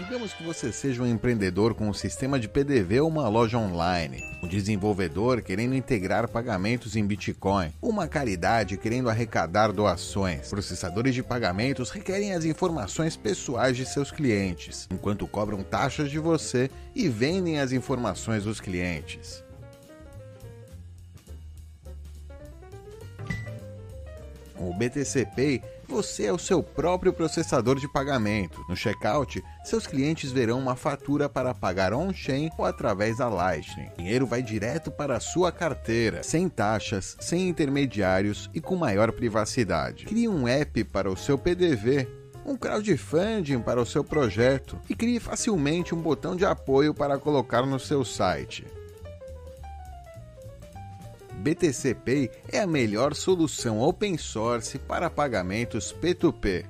Digamos que você seja um empreendedor com um sistema de PDV ou uma loja online, um desenvolvedor querendo integrar pagamentos em Bitcoin, uma caridade querendo arrecadar doações. Processadores de pagamentos requerem as informações pessoais de seus clientes, enquanto cobram taxas de você e vendem as informações dos clientes. BTC Pay, você é o seu próprio processador de pagamento. No checkout, seus clientes verão uma fatura para pagar on-chain ou através da Lightning. O dinheiro vai direto para a sua carteira, sem taxas, sem intermediários e com maior privacidade. Crie um app para o seu PDV um crowdfunding para o seu projeto e crie facilmente um botão de apoio para colocar no seu site. BTC Pay é a melhor solução open source para pagamentos P2P.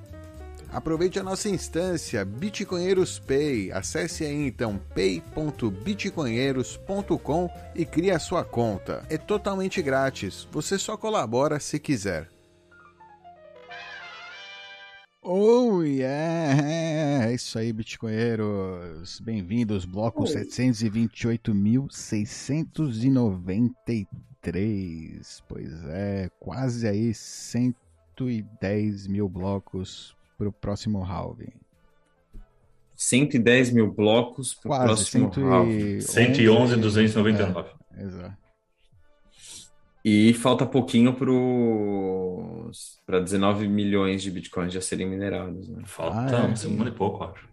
Aproveite a nossa instância Bitcoinheiros Pay. Acesse aí então pay.bitcoinheiros.com e crie a sua conta. É totalmente grátis. Você só colabora se quiser. Oh yeah! É isso aí, Bitcoinheiros. Bem-vindos, bloco 728.693. 3. Pois é, quase aí 110 mil blocos para o próximo halving. 110 mil blocos para o próximo halving. 111,299. É, exato. E falta pouquinho para 19 milhões de bitcoins já serem minerados. Né? Falta ah, é. uma semana e pouco, acho.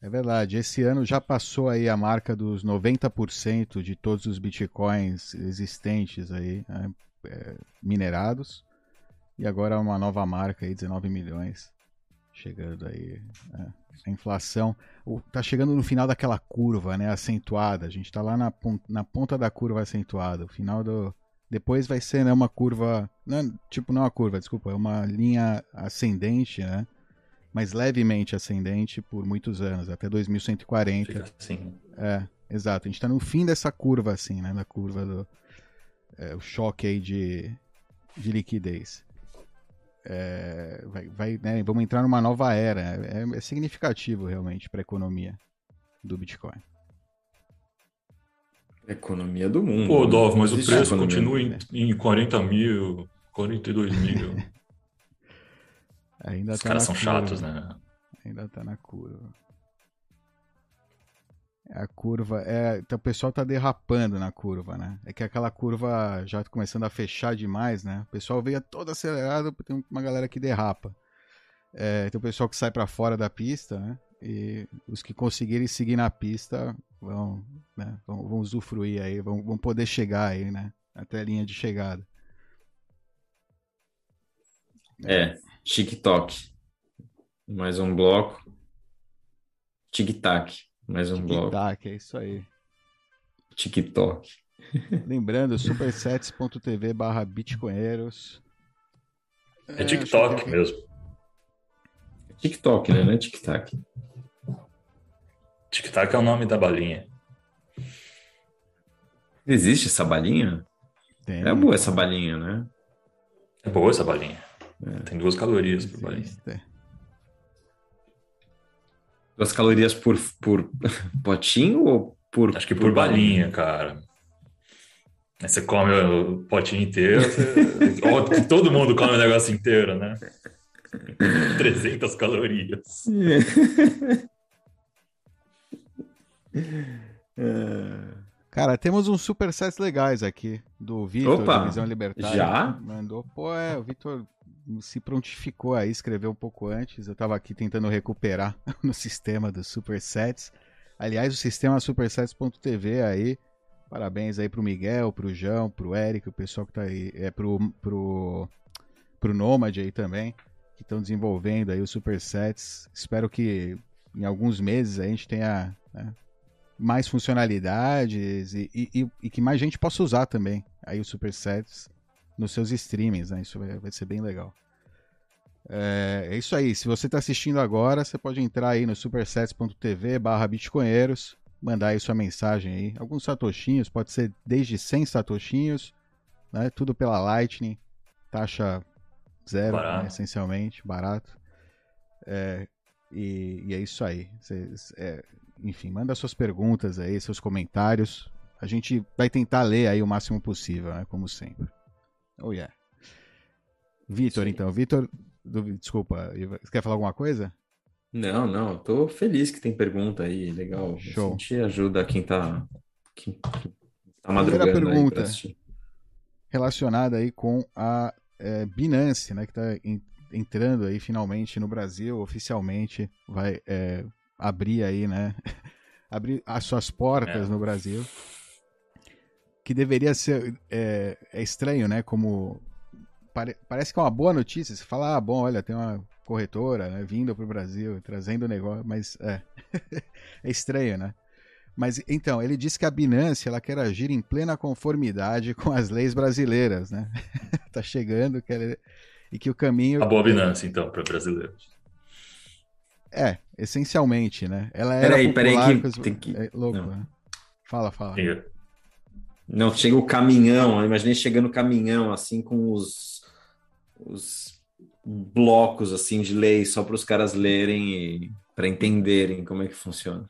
É verdade. Esse ano já passou aí a marca dos 90% de todos os bitcoins existentes aí, né, é, minerados. E agora uma nova marca aí, 19 milhões. Chegando aí. Né. A inflação. Tá chegando no final daquela curva, né? Acentuada. A gente tá lá na, na ponta da curva acentuada. O final do. Depois vai ser né, uma curva. Não, tipo, não uma curva, desculpa. É uma linha ascendente, né? Mas levemente ascendente por muitos anos, até 2140. Fica assim. É, exato. A gente está no fim dessa curva, assim, né? Na curva do é, o choque aí de, de liquidez. É, vai, vai né, vamos entrar numa nova era. É, é significativo realmente para a economia do Bitcoin. Economia do mundo. Pô, Dov, mas o preço continua em, em 40 mil, 42 mil. Ainda Os tá caras são chatos, né? Ainda tá na curva. A curva é, então o pessoal tá derrapando na curva, né? É que aquela curva já tá começando a fechar demais, né? O pessoal veio todo acelerado, tem uma galera que derrapa. É, tem o pessoal que sai para fora da pista, né? E os que conseguirem seguir na pista vão, né? vão, vão usufruir aí, vão, vão poder chegar aí, né? Até a linha de chegada. É. TikTok. Mais um bloco. Tic-tac. Mais um Tic bloco. Tic-tac, é isso aí. TikTok. Lembrando, supersets.tv barra bitcoinheiros. É, é TikTok que... mesmo. TikTok, né? Não é. Tic-tac é o nome da balinha. Existe essa balinha? Tem, é boa essa balinha, né? É boa essa balinha. É. Tem duas calorias por balinha. É. Duas calorias por, por potinho ou por. Acho que por, por balinha, balinha, cara. Aí você come o potinho inteiro, você... todo mundo come o negócio inteiro, né? 300 calorias. É. Cara, temos uns supersets legais aqui do Vitor, da Visão Libertária. Já? Mandou. Pô, é, o Vitor se prontificou aí, escreveu um pouco antes. Eu estava aqui tentando recuperar no sistema dos Supersets. Aliás, o sistema supersets.tv aí. Parabéns aí pro Miguel, pro João, pro Eric, o pessoal que tá aí, é pro pro pro Nomad aí também, que estão desenvolvendo aí os Supersets. Espero que em alguns meses a gente tenha né, mais funcionalidades e, e, e, que mais gente possa usar também aí os Supersets nos seus streamings, né? Isso vai, vai ser bem legal. É, é, isso aí. Se você está assistindo agora, você pode entrar aí no supersets.tv barra bitcoinheiros, mandar aí sua mensagem aí. Alguns satoshinhos, pode ser desde 100 satoshinhos, né? Tudo pela Lightning, taxa zero, né? essencialmente, barato. É, E, e é isso aí. Cês, é, enfim, manda suas perguntas aí, seus comentários. A gente vai tentar ler aí o máximo possível, né? Como sempre. Oh yeah. Vitor, então. Vitor, desculpa, você quer falar alguma coisa? Não, não, tô feliz que tem pergunta aí, legal. Show. A gente ajuda quem tá, quem tá Primeira madrugando aí pergunta. relacionada aí com a é, Binance, né, que está entrando aí finalmente no Brasil, oficialmente vai é, abrir aí, né, abrir as suas portas É. no Brasil, que deveria ser é, é estranho, né, como pare- parece que é uma boa notícia, você fala, ah, bom, olha, tem uma corretora, né, vindo para o Brasil, trazendo o negócio, mas é, é estranho, né? Mas então, ele disse que a Binance ela quer agir em plena conformidade com as leis brasileiras, né? tá chegando quer... e que o caminho A boa Binance, então, para brasileiros. é essencialmente, né? Ela era Peraí, peraí popular que com os- tem que- é, louco, né? Fala, fala. Não, chega o caminhão, eu imaginei chegando o caminhão, assim, com os, os blocos, assim, de lei, só para os caras lerem e para entenderem como é que funciona.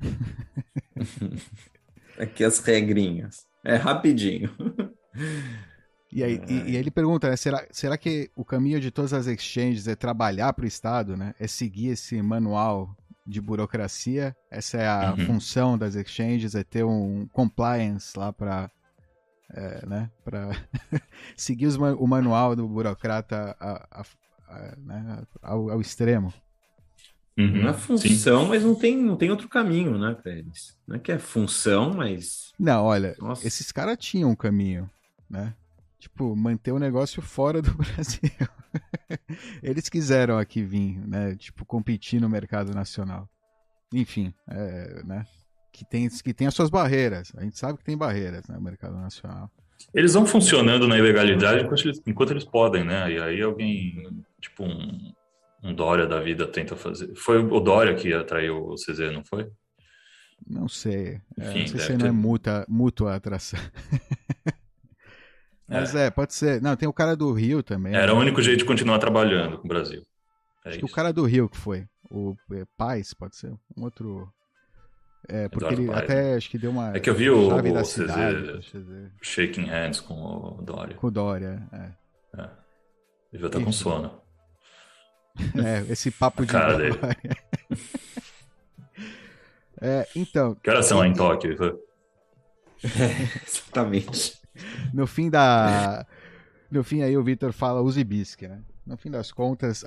Aqui as regrinhas. É rapidinho. E aí, e, e aí ele pergunta, né, será, será que o caminho de todas as exchanges é trabalhar para o Estado, né? É seguir esse manual de burocracia? Essa é a Uhum. função das exchanges, é ter um compliance lá para né, para seguir os o manual do burocrata a- a- a- né, ao, ao extremo. Uhum, Não é sim. função, mas não tem, não tem outro caminho, né, eles. Não é que é função, mas. Não, olha, Nossa. esses caras tinham um caminho, né? Tipo, manter o negócio fora do Brasil. Eles quiseram aqui vir, né? Tipo, competir no mercado nacional. Enfim, é, né? Que tem, que tem as suas barreiras. A gente sabe que tem barreiras, né? O mercado nacional. Eles vão funcionando na ilegalidade enquanto eles, enquanto eles podem, né? E aí alguém, tipo um, um Dória da vida tenta fazer. Foi o Dória que atraiu o CZ, não foi? Não sei. É, Enfim, não sei se não ter- é mútua, mútua atração. Mas é. pode ser. Não, tem o cara do Rio também. Era né? o único jeito de continuar trabalhando com o Brasil. É Acho que o isso. cara do Rio que foi. O é, Paz, pode ser? Um outro. É, porque Eduardo ele Paes, até acho que deu uma É que eu vi o- chave da o cidade. CZ. Shaking hands com o Dória. Com o Dória. É. É. Devia estar com Enfim. sono. É, esse papo A de cara dele. É, então, Que horas são lá em Tóquio? Exatamente. No fim da. No fim aí o Vitor fala use BISC, né? No fim das contas,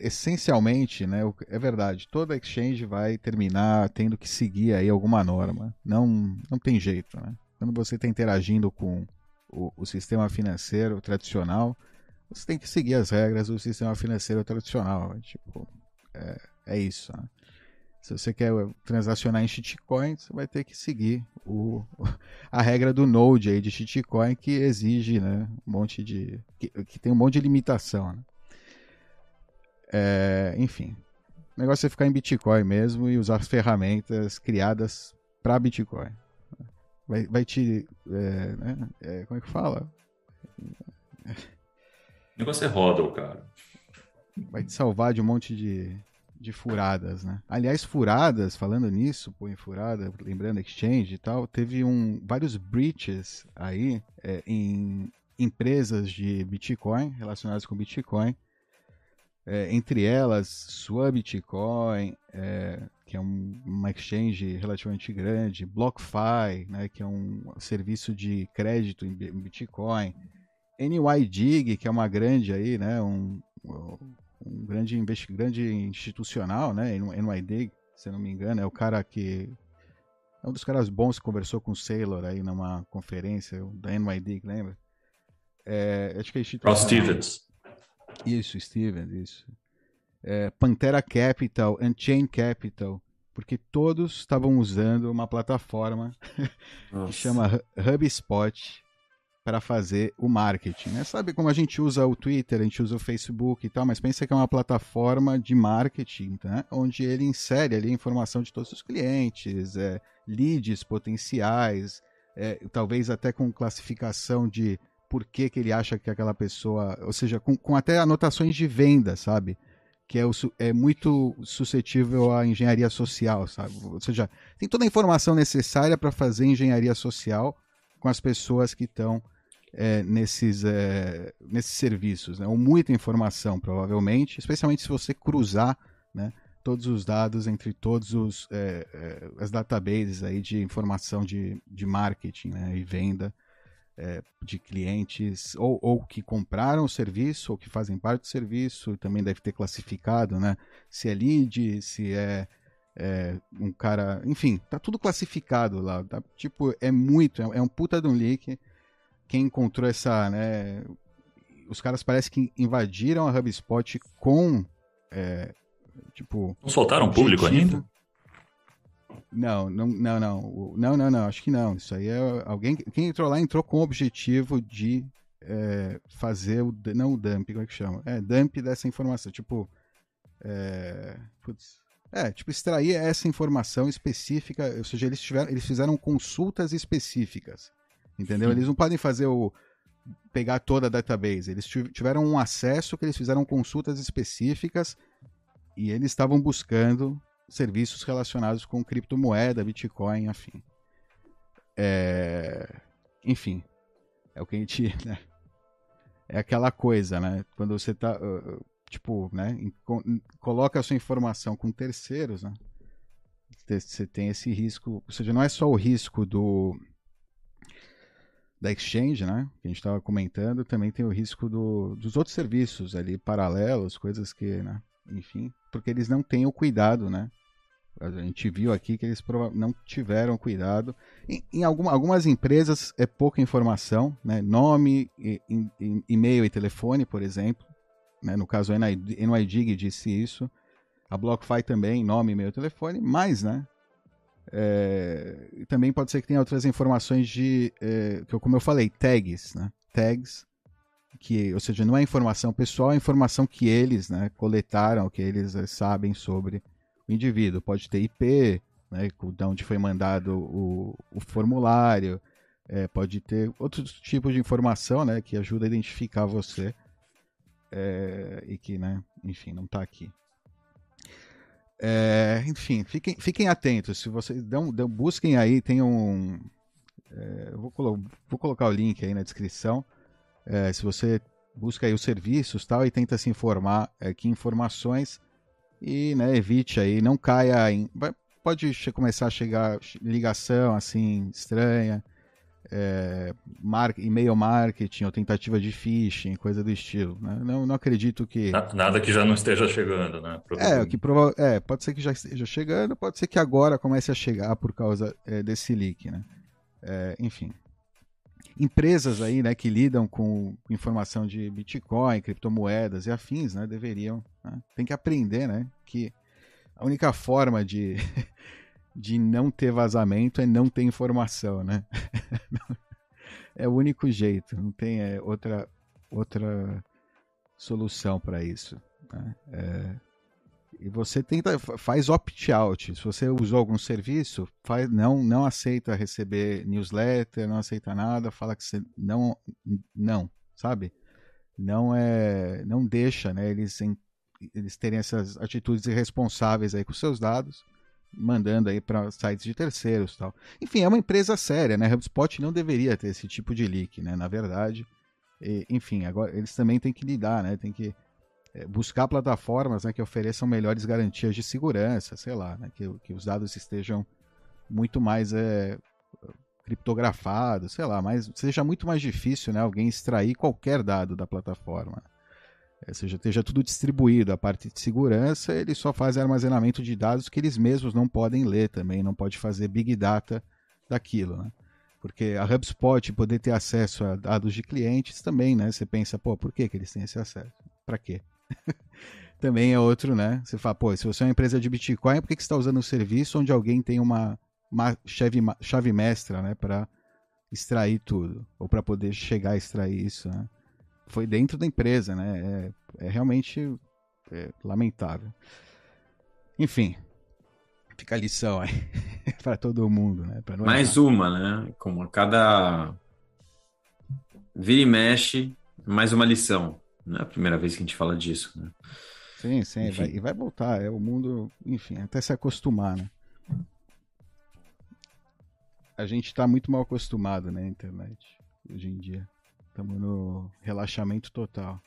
essencialmente, né, é verdade, toda exchange vai terminar tendo que seguir aí alguma norma. Não, não tem jeito, né? Quando você está interagindo com o, o sistema financeiro tradicional, você tem que seguir as regras do sistema financeiro tradicional. né? Tipo, é, é isso, né? Se você quer transacionar em shitcoin, você vai ter que seguir o, a regra do Node aí de shitcoin que exige, né, um monte de que, que tem um monte de limitação, né? É, enfim, o negócio é ficar em Bitcoin mesmo e usar ferramentas criadas para Bitcoin. Vai, vai te, é, né, é, como é que fala? O negócio é Hodl, cara. Vai te salvar de um monte de, de furadas, né? Aliás, furadas, falando nisso, pô, em furada, lembrando exchange e tal, teve um, vários breaches aí é, em empresas de Bitcoin, relacionadas com Bitcoin, É, entre elas, Sua Bitcoin, é, que é um- uma exchange relativamente grande, BlockFi, né, que é um serviço de crédito em Bi- em Bitcoin, NYDIG, que é uma grande aí, né, um, um grande, investi- grande institucional, né, NYDIG, se não me engano, é o cara que é um dos caras bons que conversou com o Saylor aí numa conferência da NYDIG, lembra? É, acho que é Ross institucional. Stevens. Isso, Steven, isso. É, Pantera Capital, Unchained Capital, porque todos estavam usando uma plataforma que chama Hu- HubSpot para fazer o marketing. Né? Sabe como a gente usa o Twitter, a gente usa o Facebook e tal, mas pensa que é uma plataforma de marketing, né? onde ele insere ali a informação de todos os clientes, é, leads potenciais, é, talvez até com classificação de por que, que ele acha que aquela pessoa, ou seja, com, com até anotações de venda, sabe? que é, o, é muito suscetível à engenharia social, sabe? Ou seja, tem toda a informação necessária para fazer engenharia social com as pessoas que estão é, nesses, é, nesses serviços, né? ou muita informação, provavelmente, especialmente se você cruzar né, todos os dados entre todos os é, é as databases aí de informação de, de marketing né, e venda é, de clientes ou, ou que compraram o serviço ou que fazem parte do serviço, também deve ter classificado, né? Se é lead, se é, é um cara, enfim, tá tudo classificado lá. Tá, tipo, é muito, é, é um puta de um leak. Quem encontrou essa, né? Os caras parece que invadiram a HubSpot com, é, tipo. Não soltaram objetivo. público ainda? Não, não, não, não. Não, não, não. Acho que não. Isso aí é alguém. Quem entrou lá entrou com o objetivo de é, fazer o. Não o dump, como é que chama? É, dump dessa informação. Tipo. É, putz, é, tipo, extrair essa informação específica. Ou seja, eles, tiveram, eles fizeram consultas específicas. Entendeu? Eles não podem fazer o. pegar toda a database. Eles tiveram um acesso que eles fizeram consultas específicas e eles estavam buscando serviços relacionados com criptomoeda, Bitcoin, afim. É... Enfim, é o que a gente. Né? É aquela coisa, né? Quando você tá. Uh, tipo, né? Coloca a sua informação com terceiros, né? Você tem esse risco. Ou seja, não é só o risco do. Da exchange, né? Que a gente estava comentando, também tem o risco do, dos outros serviços ali paralelos, coisas que, né? Enfim, porque eles não têm o cuidado, né? A gente viu aqui que eles não tiveram cuidado. Em, em alguma, algumas empresas é pouca informação, né? nome, e-mail e telefone, por exemplo. Né? No caso, a NYDIG disse isso. A BlockFi também, nome, e-mail, telefone. Mas, né? É, também pode ser que tenha outras informações de, é, que como eu falei, tags, né? Tags, que, ou seja, não é informação pessoal, é informação que eles, né, coletaram, que eles é, sabem sobre o indivíduo. Pode ter IP, né, de onde foi mandado o, o formulário, é, pode ter outros tipos de informação né, que ajuda a identificar você é, e que, né, enfim, não está aqui. É, enfim, fiquem, fiquem atentos. Se vocês dão, dão, busquem aí, tem um. É, vou, colo vou, colocar o link aí na descrição. É, se você busca aí os serviços tal e tenta se informar é, que informações e né, evite aí, não caia em. Pode começar a chegar ligação assim estranha, é, e-mail marketing ou tentativa de phishing, coisa do estilo. Né? Não, não acredito que. Nada que já não esteja chegando, né? É, que prova... é, pode ser que já esteja chegando, pode ser que agora comece a chegar por causa é, desse leak, né? É, enfim empresas aí, né, que lidam com informação de Bitcoin, criptomoedas e afins, né, deveriam, né, tem que aprender, né, que a única forma de, de não ter vazamento é não ter informação, né? é o único jeito, não tem é, outra outra solução para isso. Né? É, e você tenta faz opt-out. Se você usou algum serviço, faz, não não aceita receber newsletter, não aceita nada, fala que você não não, sabe? Não é não deixa, né, eles eles terem essas atitudes irresponsáveis aí com seus dados, mandando aí para sites de terceiros, tal. Enfim, é uma empresa séria, né? HubSpot não deveria ter esse tipo de leak, né, na verdade. E, enfim, agora eles também têm que lidar, né? Tem que é, buscar plataformas né, que ofereçam melhores garantias de segurança, sei lá, né, que, que os dados estejam muito mais é, criptografados, sei lá, mas seja muito mais difícil né, alguém extrair qualquer dado da plataforma. É, seja, esteja tudo distribuído. A parte de segurança, eles só fazem armazenamento de dados que eles mesmos não podem ler também, não pode fazer big data daquilo, né? Porque a HubSpot poder ter acesso a dados de clientes também, né? Você pensa, pô, por que, que eles têm esse acesso? Para quê? também é outro, né? Você fala, pô, se você é uma empresa de Bitcoin, por que, que você está usando um serviço onde alguém tem uma, uma chave, chave mestra, né, para extrair tudo, ou para poder chegar a extrair isso, né? Foi dentro da empresa, né? É, é realmente é, lamentável. Enfim, fica a lição aí para todo mundo, né? Mais errar. uma, né? Como a cada vira e mexe, mais uma lição. Não é a primeira vez que a gente fala disso, né? Sim, sim, vai, e vai voltar. É o mundo, enfim, até se acostumar, né? A gente tá muito mal acostumado, né, internet, hoje em dia. Estamos no relaxamento total.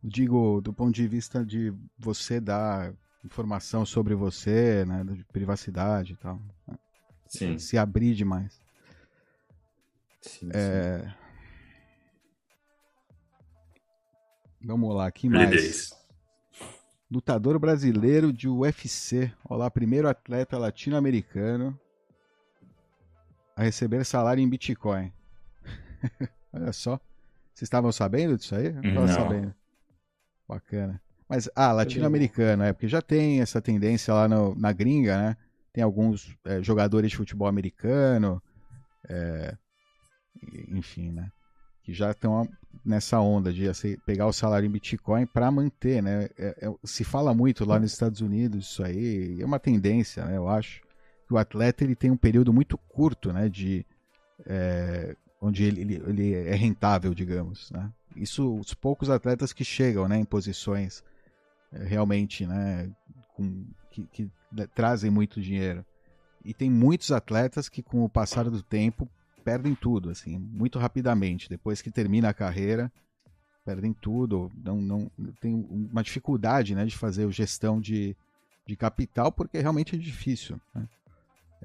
Digo, do ponto de vista de você dar informação sobre você, né, de privacidade e tal. Né? Sim. Se abrir demais. Sim, É... sim. Vamos lá, aqui Early mais. Lutador brasileiro de UFC. Olá, primeiro atleta latino-americano a receber salário em Bitcoin. Olha só. Vocês estavam sabendo disso aí? Não sabendo. Bacana. Mas, ah, latino-americano, é, porque já tem essa tendência lá no- na gringa, né? Tem alguns é, jogadores de futebol americano, é, e- enfim, né? Que já estão nessa onda de assim, pegar o salário em Bitcoin para manter, né? É- é- se fala muito lá nos Estados Unidos isso aí, é uma tendência, né? Eu acho que o atleta ele tem um período muito curto, né? De é, onde ele, ele, ele é rentável, digamos, né? Isso os poucos atletas que chegam, né? Em posições é, realmente, né? Com, que, que trazem muito dinheiro. E tem muitos atletas que com o passar do tempo perdem tudo, assim, muito rapidamente. Depois que termina a carreira, perdem tudo, não, não tem uma dificuldade, né, de fazer gestão de, de capital, porque realmente é difícil. Né?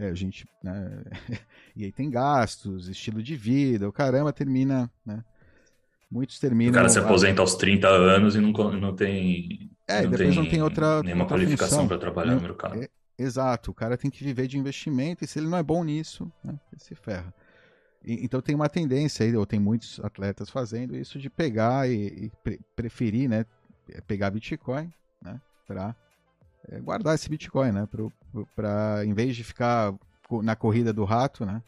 É, a gente, né, e aí tem gastos, estilo de vida, o caramba termina, né? Muitos terminam. O cara se aposenta aos 30 anos e não, não tem, É, e depois não tem outra- nenhuma outra qualificação para trabalhar no Né? mercado. É, Exato, o cara tem que viver de investimento e se ele não é bom nisso, né, ele se ferra. E- então tem uma tendência aí, ou tem muitos atletas fazendo isso de pegar e, e pre- preferir, né, pegar Bitcoin, né, para guardar esse Bitcoin, né, pro, pra em vez de ficar na corrida do rato, né,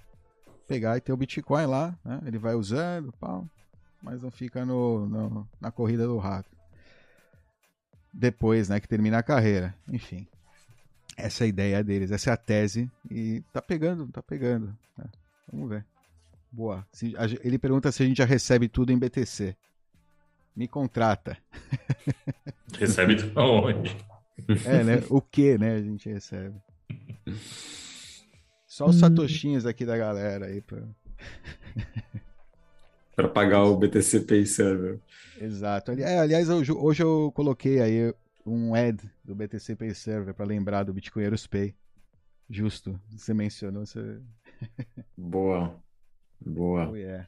pegar e ter o Bitcoin lá, né, ele vai usando, pau, mas não fica no, no- na corrida do rato. Depois, né, que termina a carreira, enfim. Essa é a ideia deles, essa é a tese e tá pegando, tá pegando. né? Vamos ver. Boa. Se- a ele pergunta se a gente já recebe tudo em BTC. Me contrata. Recebe de onde? É, né? O que, né? A gente recebe. Só os satoshinhos aqui da galera aí. Pra... Para pagar o BTC Pay Server. Exato. É, aliás, hoje, hoje eu coloquei aí um ad do BTC Pay Server para lembrar do Bitcoinheiros Pay. Justo. Você mencionou, você. Boa. Boa. Oh, yeah.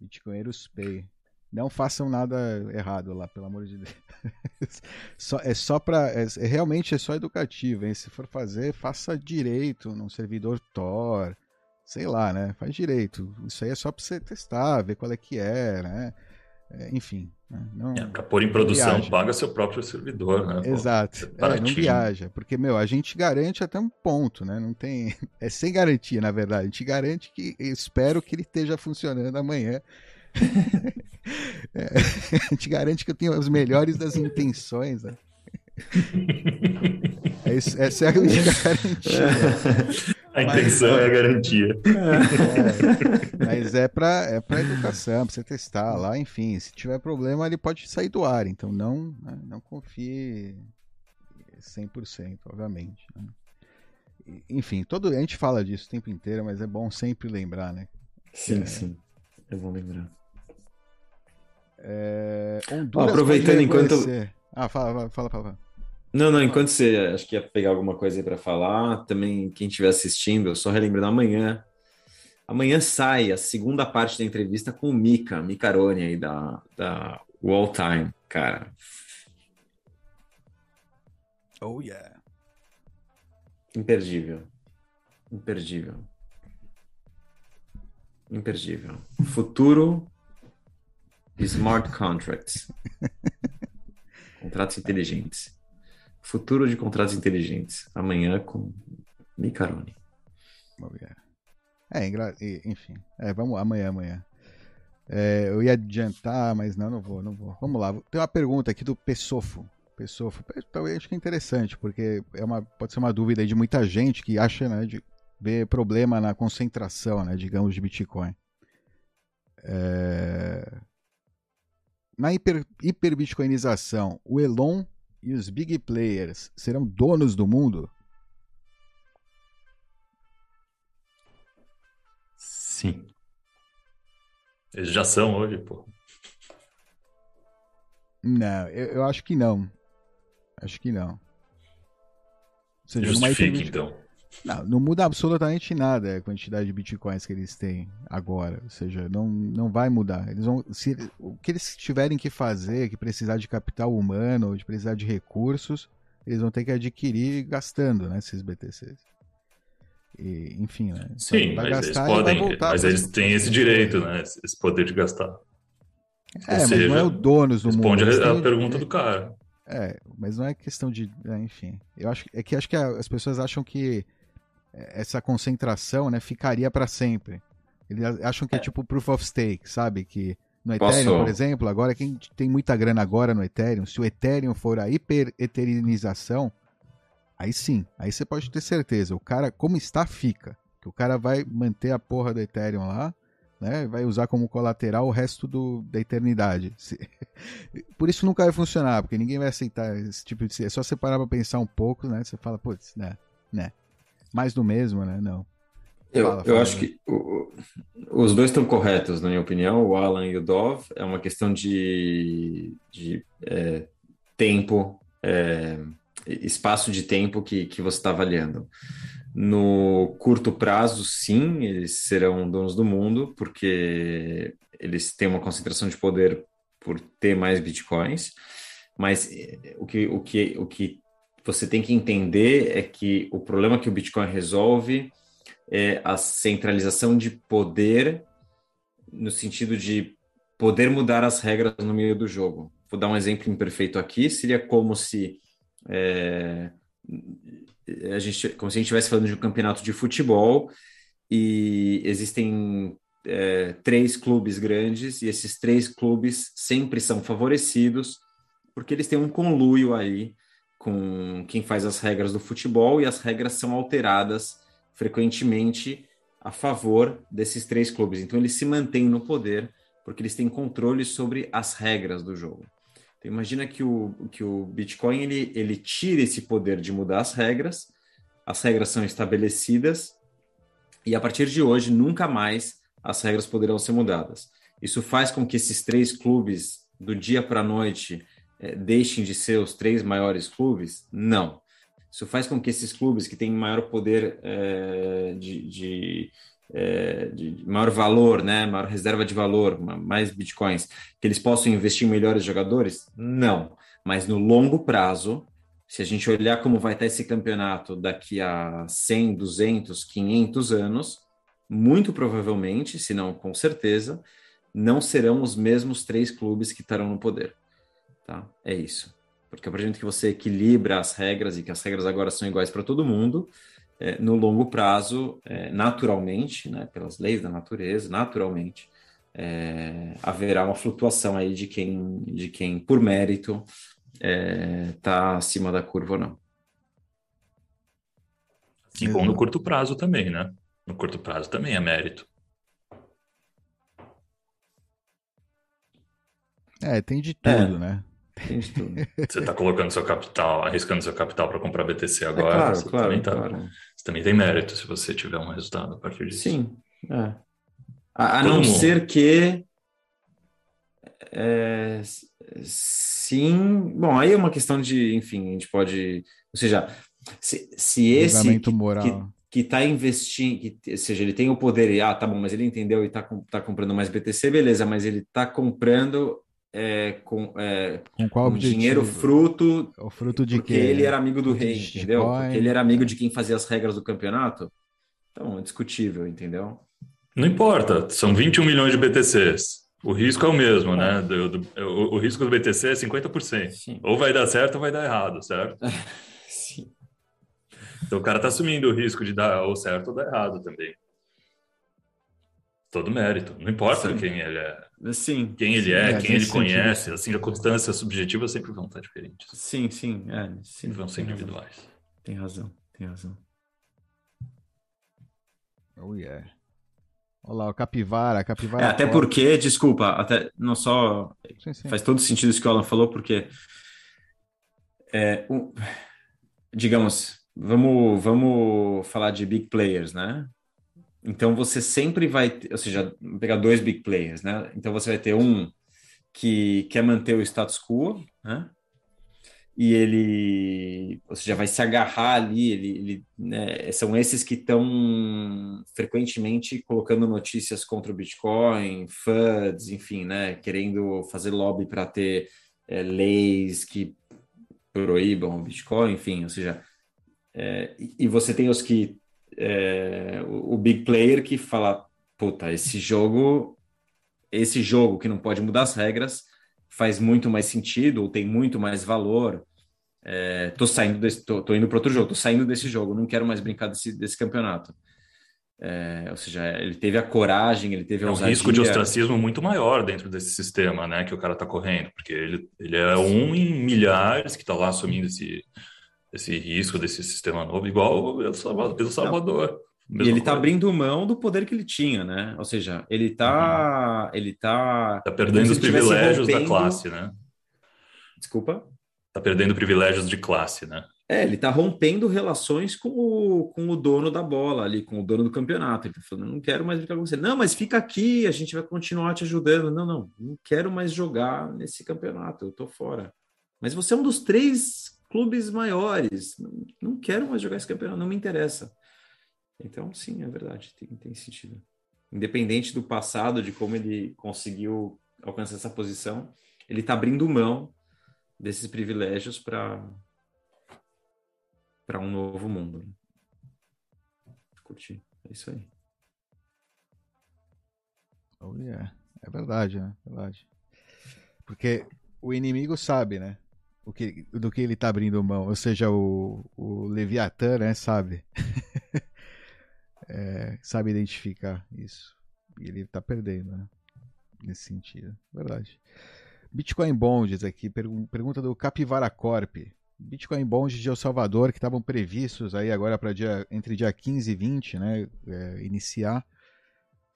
Bitcoinheiros Pay. Não façam nada errado lá, pelo amor de Deus. Só- é só pra. É, é- realmente é só educativo, hein? Se for fazer, faça direito num servidor Tor. Sei lá, né? Faz direito. Isso aí é só pra você testar, ver qual é que é, né? É, enfim. né? Não... É, para pôr em produção, Viagem. paga seu próprio servidor, né? pô? Exato. É, não viaja. Porque, meu, a gente garante até um ponto, né? Não tem. É sem garantia, na verdade. A gente garante que. Espero que ele esteja funcionando amanhã. É, a gente garante que eu tenho as melhores das intenções, né? É isso- essa é a única garantia. A intenção é a garantia. É, mas é pra, é pra educação, pra você testar lá, enfim. Se tiver problema, ele pode sair do ar. Então não, né, não confie 100%, obviamente. né. Enfim, todo, a gente fala disso o tempo inteiro, mas é bom sempre lembrar, né? Sim, É. sim. Eu vou lembrar. É, Honduras aproveitando enquanto- Ah, fala, fala, fala. Não, não, enquanto você acho que ia pegar alguma coisa aí para falar, também quem estiver assistindo, só relembrando amanhã. Amanhã sai a segunda parte da entrevista com o Mika, Mika Aroni aí da, da Wall Time, cara. Oh, yeah. Imperdível. Imperdível. Imperdível. Futuro Smart Contracts. Contratos inteligentes. Futuro de contratos inteligentes. Amanhã com Micarone. É, enfim. É, vamos amanhã, amanhã. É, eu ia adiantar, mas não, não vou, não vou. Vamos lá. Tem uma pergunta aqui do Pessofo. Pessofo. Talvez acho que é interessante, porque é uma, pode ser uma dúvida aí de muita gente que acha, né, de ver problema na concentração, né, digamos, de Bitcoin. É, na hiper, hiperbitcoinização, o Elon e os big players serão donos do mundo? Sim. Eles já são hoje, pô. Não, eu, eu acho que não. Acho que não. Ou seja, Justifique, hiperbit- então. Não, não muda absolutamente nada a quantidade de bitcoins que eles têm agora. Ou seja, não, não vai mudar. Eles vão, se, o que eles tiverem que fazer, que precisar de capital humano, ou de precisar de recursos, eles vão ter que adquirir gastando, né, esses BTCs. E, enfim, né? Sim, vai mas eles gastar e vai podem, voltar mas eles têm esse direito, né? Esse poder de gastar. É, Ou mas seja, não é o donos do Responde mundo. eles a, a pergunta do cara. É, mas não é questão de. é, enfim. Eu acho é que acho que as pessoas acham que essa concentração, né, ficaria para sempre. Eles acham que é. tipo proof of stake, sabe? Que no Posso- Ethereum, por exemplo, agora quem tem muita grana agora no Ethereum, se o Ethereum for a hiper-eterinização, aí sim, aí você pode ter certeza, o cara como está fica, que o cara vai manter a porra do Ethereum lá, né? Vai usar como colateral o resto do, da eternidade. Se- Por isso nunca vai funcionar, porque ninguém vai aceitar esse tipo de. É só você parar pra pensar um pouco, né? Você fala, putz, né? né. Mais do mesmo, né? Não. Eu, Fala, eu fala, acho né? que o- o- os dois estão corretos, na minha opinião, o Alan e o Dov. É uma questão de, de é, tempo, é, espaço de tempo que, que você está avaliando. No curto prazo, sim, eles serão donos do mundo, porque eles têm uma concentração de poder por ter mais bitcoins. Mas eh, o que, o que, o que você tem que entender é que o problema que o Bitcoin resolve é a centralização de poder no sentido de poder mudar as regras no meio do jogo. Vou dar um exemplo imperfeito aqui, seria como se é, a gente, como se a gente estivesse falando de um campeonato de futebol e existem é, três clubes grandes e esses três clubes sempre são favorecidos porque eles têm um conluio aí com quem faz as regras do futebol e as regras são alteradas frequentemente a favor desses três clubes. Então eles se mantêm no poder porque eles têm controle sobre as regras do jogo. Então imagina que o, que o Bitcoin ele, ele tira esse poder de mudar as regras, as regras são estabelecidas e a partir de hoje nunca mais as regras poderão ser mudadas. Isso faz com que esses três clubes do dia para a noite eh, deixem de ser os três maiores clubes? Não. Isso faz com que esses clubes que têm maior poder eh, de, de, eh, de maior valor, né, maior reserva de valor, ma- mais bitcoins, que eles possam investir em melhores jogadores? Não. Mas no longo prazo, se a gente olhar como vai estar esse campeonato daqui a 100, 200, 500 anos, muito provavelmente, se não com certeza, não serão os mesmos três clubes que estarão no poder. Tá? É isso. Porque a partir do momento que você equilibra as regras e que as regras agora são iguais para todo mundo, é, no longo prazo, é, naturalmente, né, pelas leis da natureza, naturalmente, é, haverá uma flutuação aí de quem, de quem por mérito, está acima da curva ou não. Assim como no curto prazo também, né? No curto prazo também é mérito. É, tem de tudo, né? De tudo. Você está colocando seu capital, arriscando seu capital para comprar BTC É agora. claro, você, claro, também tá- claro. você também tem mérito se você tiver um resultado a partir disso. Sim. é. A, a não mundo. ser que. é, sim. Bom, aí é uma questão de. Enfim, a gente pode. Ou seja, se, se esse que, moral. que, que está investindo, que, ou seja, ele tem o poder e, ah, tá bom, mas ele entendeu e está tá comprando mais BTC, beleza, mas ele está comprando é, com, é, Com qual com dinheiro fruto O fruto de porque quê? ele era amigo do de rei, entendeu? Bitcoin. Porque ele era amigo de quem fazia as regras do campeonato. Então, é discutível, entendeu? Não importa, são 21 milhões de BTCs. O risco é o mesmo, né? Do- do- o, o risco do BTC é 50%. Sim. Ou vai dar certo ou vai dar errado, certo? Sim. Então o cara tá assumindo o risco de dar ou certo ou dar errado também. Todo mérito. Não importa Sim. quem ele é, Sim. quem ele sim, é, é, quem ele sentido, conhece. sim. Assim, circunstâncias subjetivas sempre vão estar diferentes. Sim, sim, é, sim, Sempre vão ser tem razão. individuais. Tem razão, tem razão. Oh, yeah. Olha lá, o capivara, capivara. É, até porque, desculpa, até não só sim, sim. faz todo sentido isso que o Alan falou, porque é, um, digamos, vamos, vamos falar de big players, né? Então você sempre vai, ou seja, pegar dois big players, né? Então você vai ter um que quer manter o status quo, né? E ele, ou seja, vai se agarrar ali, ele, ele né? são esses que estão frequentemente colocando notícias contra o Bitcoin, FUDs, enfim, né? Querendo fazer lobby para ter é, leis que proíbam o Bitcoin, enfim, ou seja, é, e você tem os que é, o, o big player que fala, puta, esse jogo, esse jogo que não pode mudar as regras faz muito mais sentido ou tem muito mais valor. É, tô saindo desse, tô, tô indo para outro jogo, tô saindo desse jogo, não quero mais brincar desse, desse campeonato. É, ou seja, ele teve a coragem, ele teve a é um ousadia. risco de ostracismo muito maior dentro desse sistema, né, que o cara está correndo, porque ele, ele é um em milhares que está lá assumindo esse, esse risco desse sistema novo, igual o El Salvador. El Salvador e ele está abrindo mão do poder que ele tinha, né? Ou seja, ele está, uhum. ele tá, tá perdendo os privilégios rompendo... da classe, né? Desculpa. Tá perdendo privilégios de classe, né? É, ele está rompendo relações com o, com o dono da bola ali, com o dono do campeonato. Ele está falando, não quero mais brincar com você. Não, mas fica aqui, a gente vai continuar te ajudando. Não, não, não quero mais jogar nesse campeonato, eu tô fora. Mas você é um dos três clubes maiores. Não, quero mais jogar esse campeonato, não me interessa. Então, sim, é verdade, tem, tem sentido. Independente do passado, de como ele conseguiu alcançar essa posição, ele está abrindo mão desses privilégios para para um novo mundo. Né? Curti. É isso aí. Oh, yeah. É verdade, né? É verdade. Porque o inimigo sabe, né? O que, do que ele tá abrindo mão. Ou seja, o, o Leviatã, né? Sabe. é, sabe identificar isso. E ele tá perdendo, né? Nesse sentido. Verdade. Bitcoin Bonds aqui. Pergunta do Capivara Corp. Bitcoin Bonds de El Salvador, que estavam previstos aí agora para dia entre dia 15 e 20, né, é, iniciar,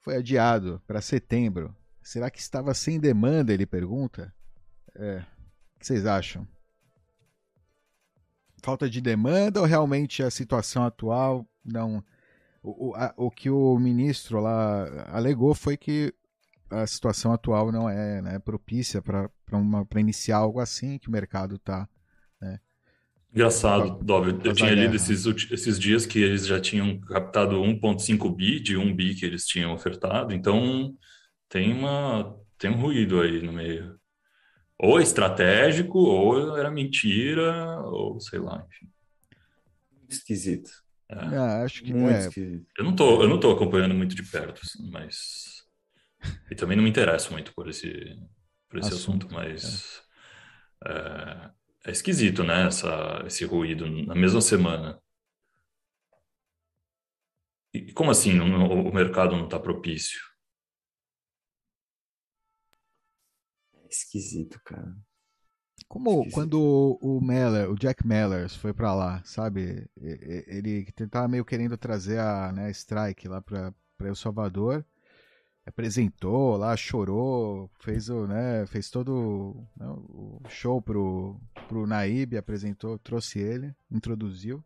foi adiado para setembro. Será que estava sem demanda? Ele pergunta. É, o que vocês acham? Falta de demanda ou realmente a situação atual não? O, o, a, o que o ministro lá alegou foi que a situação atual não é né, propícia para iniciar algo assim, que o mercado está né, Engraçado, Dob, eu tinha lido esses, esses dias que eles já tinham captado 1.5 bi de 1 bi que eles tinham ofertado, então tem uma tem um ruído aí no meio. Ou é estratégico, ou era mentira, ou sei lá, enfim. Esquisito. É. Ah, acho que muito é. esquisito. Eu não tô, eu não tô acompanhando muito de perto, assim, mas e também não me interesso muito por esse por esse assunto, assunto mas é. É é esquisito, né? Essa, esse ruído na mesma semana. E como assim o mercado não está propício? Esquisito, cara. Como esquisito. quando o Meller, o Jack Mellers foi para lá, sabe? Ele tentava meio querendo trazer a né, Strike lá para El Salvador apresentou lá, chorou, fez o, né, fez todo né, o show pro, pro Naib, apresentou, trouxe ele, introduziu.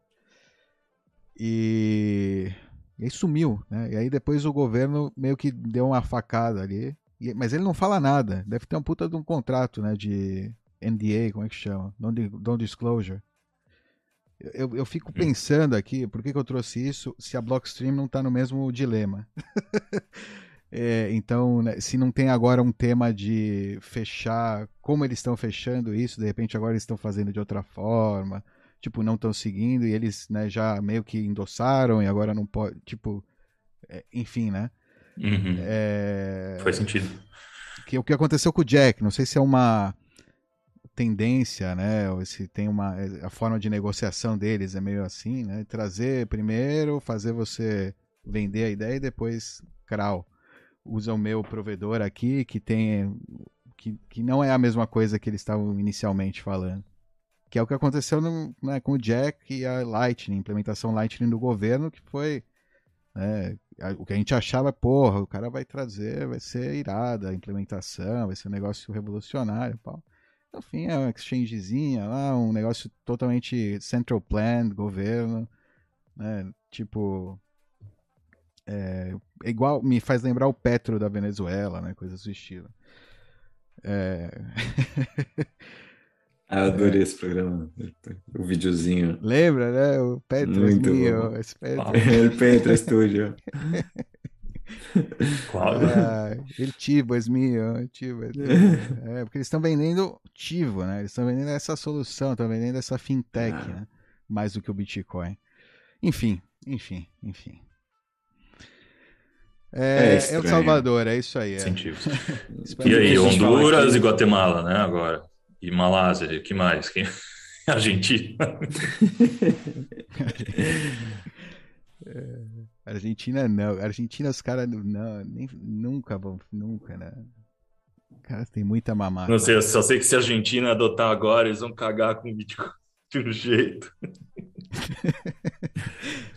E, e aí sumiu, né? E aí depois o governo meio que deu uma facada ali, mas ele não fala nada. Deve ter um puta de um contrato, né, de NDA, como é que chama? Non-disclosure. Eu, eu fico hum. pensando aqui, por que, que eu trouxe isso, se a Blockstream não está no mesmo dilema. É, então, né, se não tem agora um tema de fechar, como eles estão fechando isso, de repente agora eles estão fazendo de outra forma, tipo, não estão seguindo e eles né, já meio que endossaram e agora não pode, tipo, é, enfim, né? Uhum. É... Faz sentido. Que, o que aconteceu com o Jack, não sei se é uma tendência, né? Ou se tem uma. A forma de negociação deles é meio assim, né? Trazer primeiro, fazer você vender a ideia e depois crau usa o meu provedor aqui, que tem. Que, que não é a mesma coisa que eles estavam inicialmente falando. Que é o que aconteceu no, né, com o Jack e a Lightning, implementação Lightning do governo, que foi. Né, o que a gente achava, porra, o cara vai trazer, vai ser irada a implementação, vai ser um negócio revolucionário, pau. No fim é uma exchangezinha lá, um negócio totalmente central plan, governo, né? Tipo, é, igual, me faz lembrar o Petro da Venezuela, né? Coisas do estilo. É... ah, eu adorei é... esse programa, o videozinho. Lembra, né? O Petro Muito mio, esse Petro. Ah, Petro Studio. Qual? Ah, ele Tivo, es mio, Tivo. É, porque eles estão vendendo Tivo, né? Eles estão vendendo essa solução, estão vendendo essa fintech, ah. né? Mais do que o Bitcoin. Enfim, enfim, enfim. É, é, é o Salvador, é isso aí. É. E aí, Honduras e Guatemala, né? Agora. E Malásia, que mais? Quem... Argentina. é, Argentina não. Argentina os caras não, nem, nunca vão, nunca, né? Cara, tem muita mamata. Não sei, eu só sei que se a Argentina adotar agora, eles vão cagar com o Bitcoin de um jeito.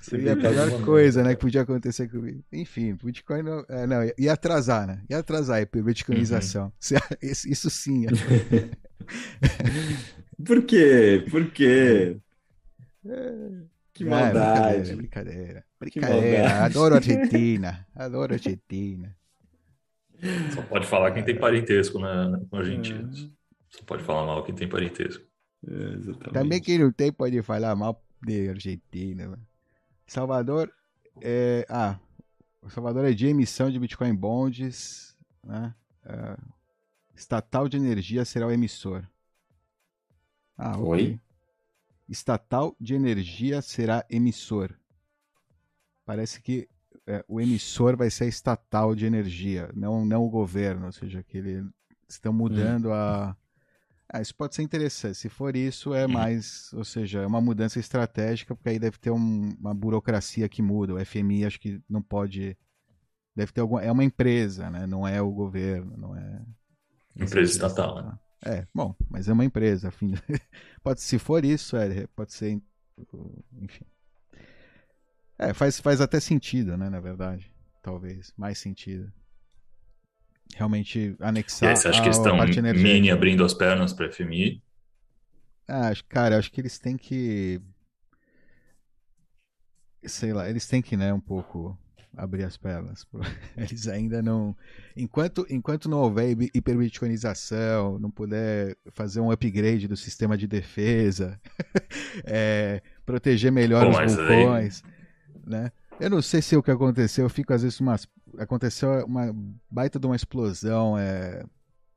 Seria a pior coisa, né, que podia acontecer comigo. Enfim, Bitcoin não, é, não ia atrasar, né? Ia atrasar a bitcoinização. Uhum. Isso sim. Por quê? Por quê? É, que ah, maldade. É, brincadeira, brincadeira. Brincadeira. Adoro a Argentina. Adoro a Argentina. Só pode falar quem tem parentesco na, com argentinos. Uhum. Só pode falar mal quem tem parentesco. É, Também quem não tem pode falar mal de Argentina. Salvador é. Ah, Salvador é de emissão de Bitcoin Bonds. Né? É, estatal de Energia será o emissor. Ah, Oi? Estatal de Energia será emissor. Parece que é, o emissor vai ser estatal de energia, não, não o governo. Ou seja, que eles estão mudando hum. a ah, isso pode ser interessante. Se for isso, é uhum. mais, ou seja, é uma mudança estratégica, porque aí deve ter um, uma burocracia que muda. O FMI acho que não pode. Deve ter alguma. É uma empresa, né? Não é o governo, não é. Empresa estatal, né? É, bom, mas é uma empresa. Afim... pode, se for isso, é, pode ser. Enfim. É, faz, faz até sentido, né? Na verdade. Talvez. Mais sentido realmente anexar. E aí, você acha que eles estão mini abrindo as pernas para FMI? Ah, cara, acho que eles têm que. Sei lá, eles têm que, né, um pouco abrir as pernas. Eles ainda não. Enquanto, enquanto não houver hiperbitcoinização, não puder fazer um upgrade do sistema de defesa, é, proteger melhor Pô, os vulcões, aí... né? Eu não sei se é o que aconteceu, eu fico às vezes umas. Aconteceu uma baita de uma explosão é,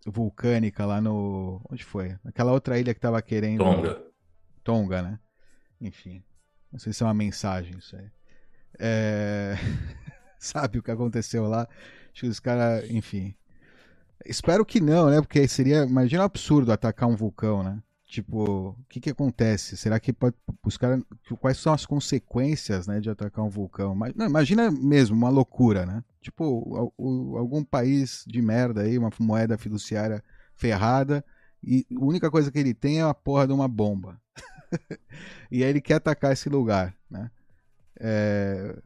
vulcânica lá no. Onde foi? Aquela outra ilha que tava querendo. Tonga. Tonga, né? Enfim. Não sei se é uma mensagem isso aí. É... Sabe o que aconteceu lá? Acho que os caras, enfim. Espero que não, né? Porque seria. Imagina um absurdo atacar um vulcão, né? Tipo, o que que acontece? Será que pode buscar quais são as consequências, né, de atacar um vulcão? Não, imagina mesmo uma loucura, né? Tipo, algum país de merda aí, uma moeda fiduciária ferrada e a única coisa que ele tem é a porra de uma bomba. e aí ele quer atacar esse lugar, né? É...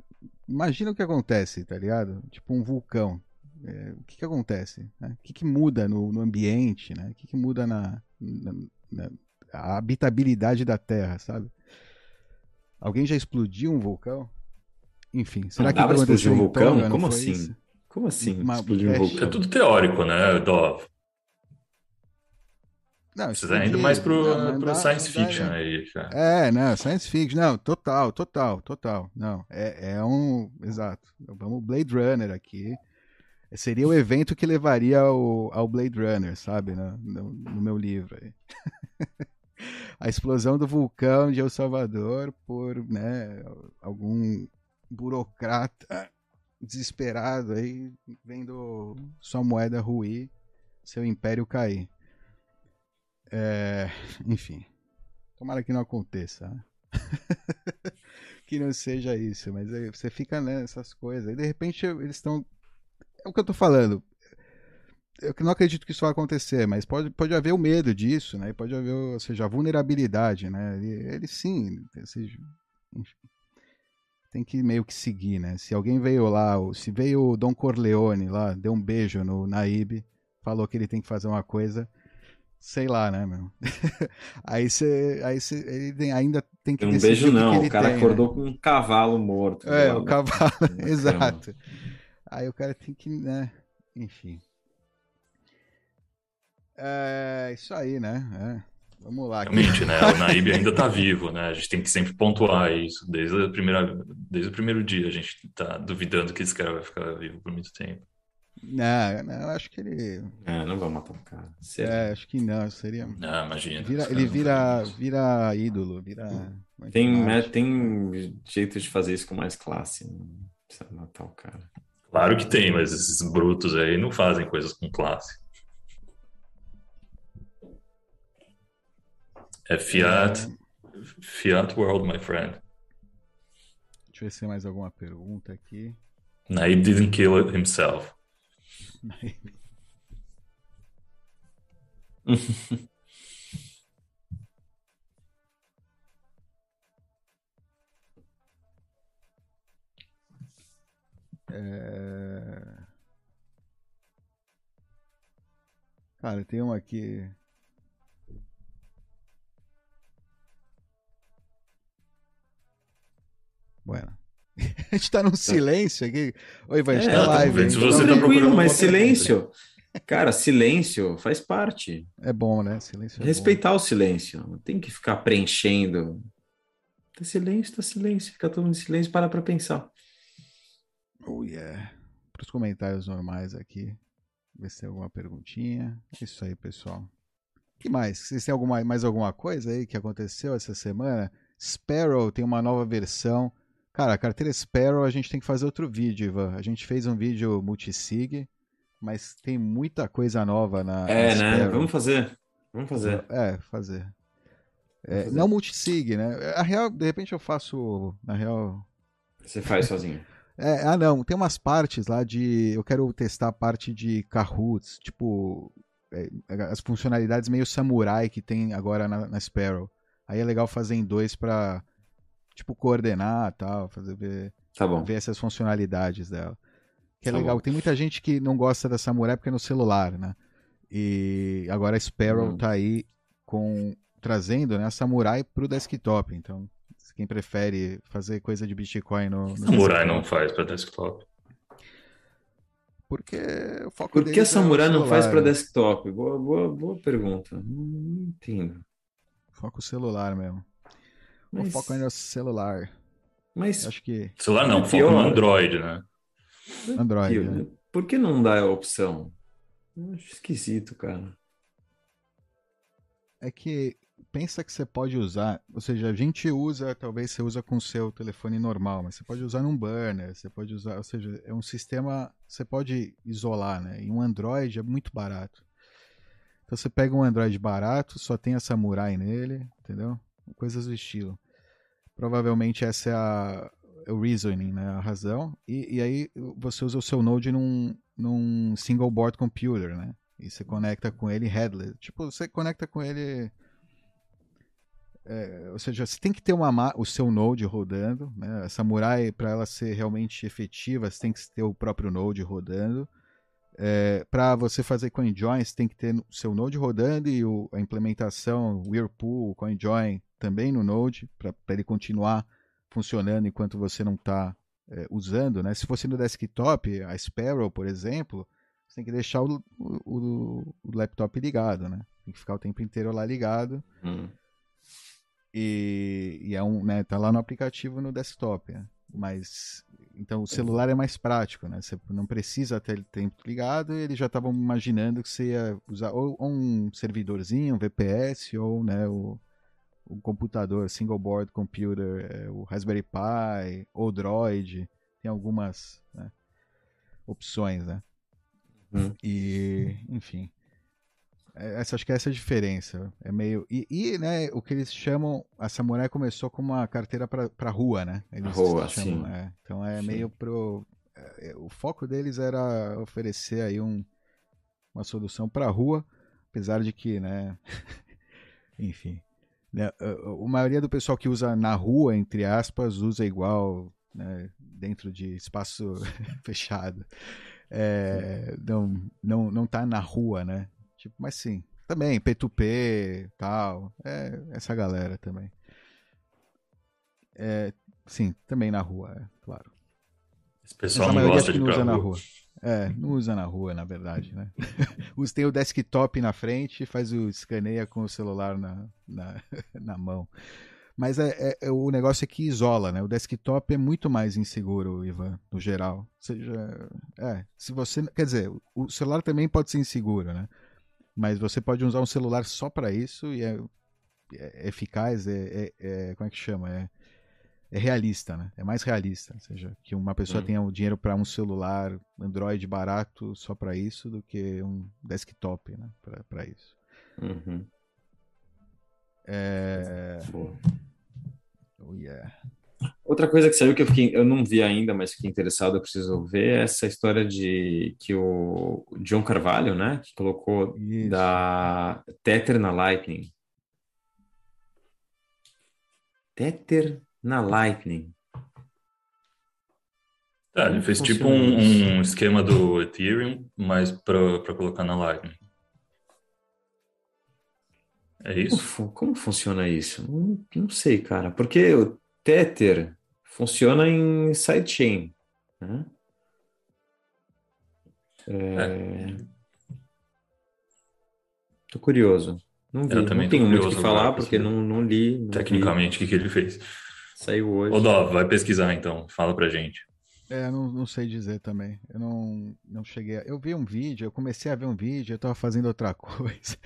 Imagina o que acontece, tá ligado? Tipo um vulcão. É... o que que acontece? Né? O que que muda no, no ambiente, né? O que que muda na, na né? a habitabilidade da Terra, sabe? Alguém já explodiu um vulcão? Enfim, será não que aconteceu um vulcão? Tonga, Como assim? Isso? Como assim? Uma, explodiu um é, vulcão? É tudo teórico, né, Dó? Não, Você está indo mais pro, não, pro dá, science fiction dá, aí, já. É, não, science fiction, não, total, total, total. Não, é, é um. Exato. Vamos Blade Runner aqui. Seria o evento que levaria ao, ao Blade Runner, sabe? No, no, no meu livro aí. a explosão do vulcão de El Salvador por né, algum burocrata desesperado aí vendo sua moeda ruir, seu império cair. É, enfim, tomara que não aconteça. Né? que não seja isso, mas você fica nessas coisas. E de repente eles estão é o que eu tô falando. Eu não acredito que isso vai acontecer, mas pode, pode haver o medo disso, né? Pode haver, ou seja, a vulnerabilidade, né? Ele, ele sim, seja, tem que meio que seguir, né? Se alguém veio lá, se veio o Dom Corleone lá, deu um beijo no Naib, falou que ele tem que fazer uma coisa, sei lá, né, meu? aí você aí você ele ainda tem que Um beijo não, o cara tem, acordou né? com um cavalo morto. É, o cavalo, exato. Aí o cara tem que, né, enfim. É isso aí, né? É. Vamos lá. Realmente, né? O Naib ainda tá vivo, né? A gente tem que sempre pontuar isso. Desde, a primeira, desde o primeiro dia a gente tá duvidando que esse cara vai ficar vivo por muito tempo. Não, não, acho que ele. É, não vai matar um cara. Sério? É, acho que não, seria. Não, imagina. Vira, ele vira, vira ídolo, vira. Tem, é, tem jeito de fazer isso com mais classe. Não precisa matar o cara. Claro que tem, mas esses brutos aí não fazem coisas com classe. É Fiat, Fiat World, my friend. Deixa eu ver se tem mais alguma pergunta aqui. Naib didn't kill it himself. é... Cara, tem uma aqui. Bueno. a gente tá num silêncio aqui. Oi, vai, a gente é, tá live. Se você tá procurando mas silêncio. Cara, silêncio faz parte. É bom, né? Silêncio é Respeitar bom. o silêncio. Não tem que ficar preenchendo. Tá silêncio, tá silêncio. Fica todo mundo em silêncio para pra pensar. Oh, yeah. Para os comentários normais aqui. Ver se tem alguma perguntinha. É isso aí, pessoal. O que mais? Vocês têm alguma, mais alguma coisa aí que aconteceu essa semana? Sparrow tem uma nova versão. Cara, a carteira Sparrow a gente tem que fazer outro vídeo, Ivan. A gente fez um vídeo multisig, mas tem muita coisa nova na. É, na né? Vamos fazer. Vamos fazer. É, fazer. É, não multisig, né? A real, de repente eu faço. Na real. Você faz sozinho. É, ah, não. Tem umas partes lá de. Eu quero testar a parte de Kahoots, tipo. É, as funcionalidades meio samurai que tem agora na, na Sparrow. Aí é legal fazer em dois para tipo, coordenar tal, fazer ver, tá bom. ver essas funcionalidades dela. Que é tá legal. Bom. Tem muita gente que não gosta da Samurai porque é no celular, né? E agora a Sparrow hum. tá aí com trazendo né, a Samurai pro desktop. Então, quem prefere fazer coisa de Bitcoin no, no Samurai desktop, não faz para desktop. Porque o foco Por que a é Samurai é não faz para desktop? Boa, boa, boa pergunta. Não entendo. Foco celular mesmo. Mas... O foco ainda é celular. Mas. Acho que. Celular não, é foco no Android, né? Android. Né? Por que não dá a opção? Eu acho esquisito, cara. É que pensa que você pode usar, ou seja, a gente usa, talvez você usa com o seu telefone normal, mas você pode usar num burner, você pode usar, ou seja, é um sistema, você pode isolar, né? E um Android é muito barato. Então você pega um Android barato, só tem a Samurai nele, entendeu? Coisas do estilo. Provavelmente essa é a é o reasoning, né, a razão. E, e aí você usa o seu Node num, num single board computer, né? E você conecta com ele headless. Tipo, você conecta com ele. É, ou seja, você tem que ter uma, o seu Node rodando. Né? A Samurai, para ela ser realmente efetiva, você tem que ter o próprio Node rodando. É, para você fazer CoinJoin, você tem que ter o seu Node rodando e o, a implementação Whirlpool, CoinJoin também no Node, para ele continuar funcionando enquanto você não está é, usando. Né? Se fosse no desktop, a Sparrow, por exemplo, você tem que deixar o, o, o laptop ligado. Né? Tem que ficar o tempo inteiro lá ligado. Hum. E, e, é um, né, tá lá no aplicativo no desktop. Né? Mas então o celular é mais prático, né? Você não precisa ter ele tempo ligado e eles já estavam imaginando que você ia usar ou, ou, um servidorzinho, um VPS, ou né, o, o computador, single board computer, é, o Raspberry Pi, ou Droid, tem algumas né, opções, né? Hum. E, enfim. É, essa, acho que essa é a diferença. É meio. E, e, né, o que eles chamam. A Samurai começou com uma carteira para rua, né? Eles rua, chamam, sim. É, então é sim. meio pro. É, o foco deles era oferecer aí um, uma solução para rua, apesar de que, né? Enfim. Né, a, a, maioria do pessoal que usa na rua, entre aspas, usa igual né, dentro de espaço fechado. É, não, não, não tá na rua, né? Tipo, mas sim, também, P2P, tal, é, essa galera também. É, sim, também na rua, é, claro. Esse pessoal não gosta de usa na rua. É, não usa na rua, na verdade, né? Tem o desktop na frente, faz o escaneia com o celular na, na, na mão. Mas é, é, é, o negócio é que isola, né? O desktop é muito mais inseguro, Ivan, no geral. Ou seja, é, se você, quer dizer, o celular também pode ser inseguro, né? Mas você pode usar um celular só para isso e é, é eficaz, é, é, é, como é que chama? É, é realista, né? É mais realista, ou seja, que uma pessoa tenha o dinheiro para um celular Android barato só para isso do que um desktop, né? Para isso. Uhum. É... Oh, yeah. Outra coisa que saiu que eu, fiquei, eu não vi ainda, mas fiquei interessado, eu preciso ver, é essa história de que o John Carvalho, né, que colocou Isso. da Tether na Lightning. Tether na Lightning. É, ele fez tipo um, um, esquema do Ethereum, mas para colocar na Lightning. É isso? Como, como funciona isso? Não, não, sei, cara. Porque o Tether funciona em sidechain. Né? É... é. Tô curioso. Não vi. Eu também não tenho muito o que falar porque não, não li. Não Tecnicamente, o que, que ele fez? Saiu hoje. Ô, Dó, vai pesquisar então. Fala pra gente. É, não, não sei dizer também. Eu não, não cheguei. A... Eu vi um vídeo, eu comecei a ver um vídeo, eu tava fazendo outra coisa.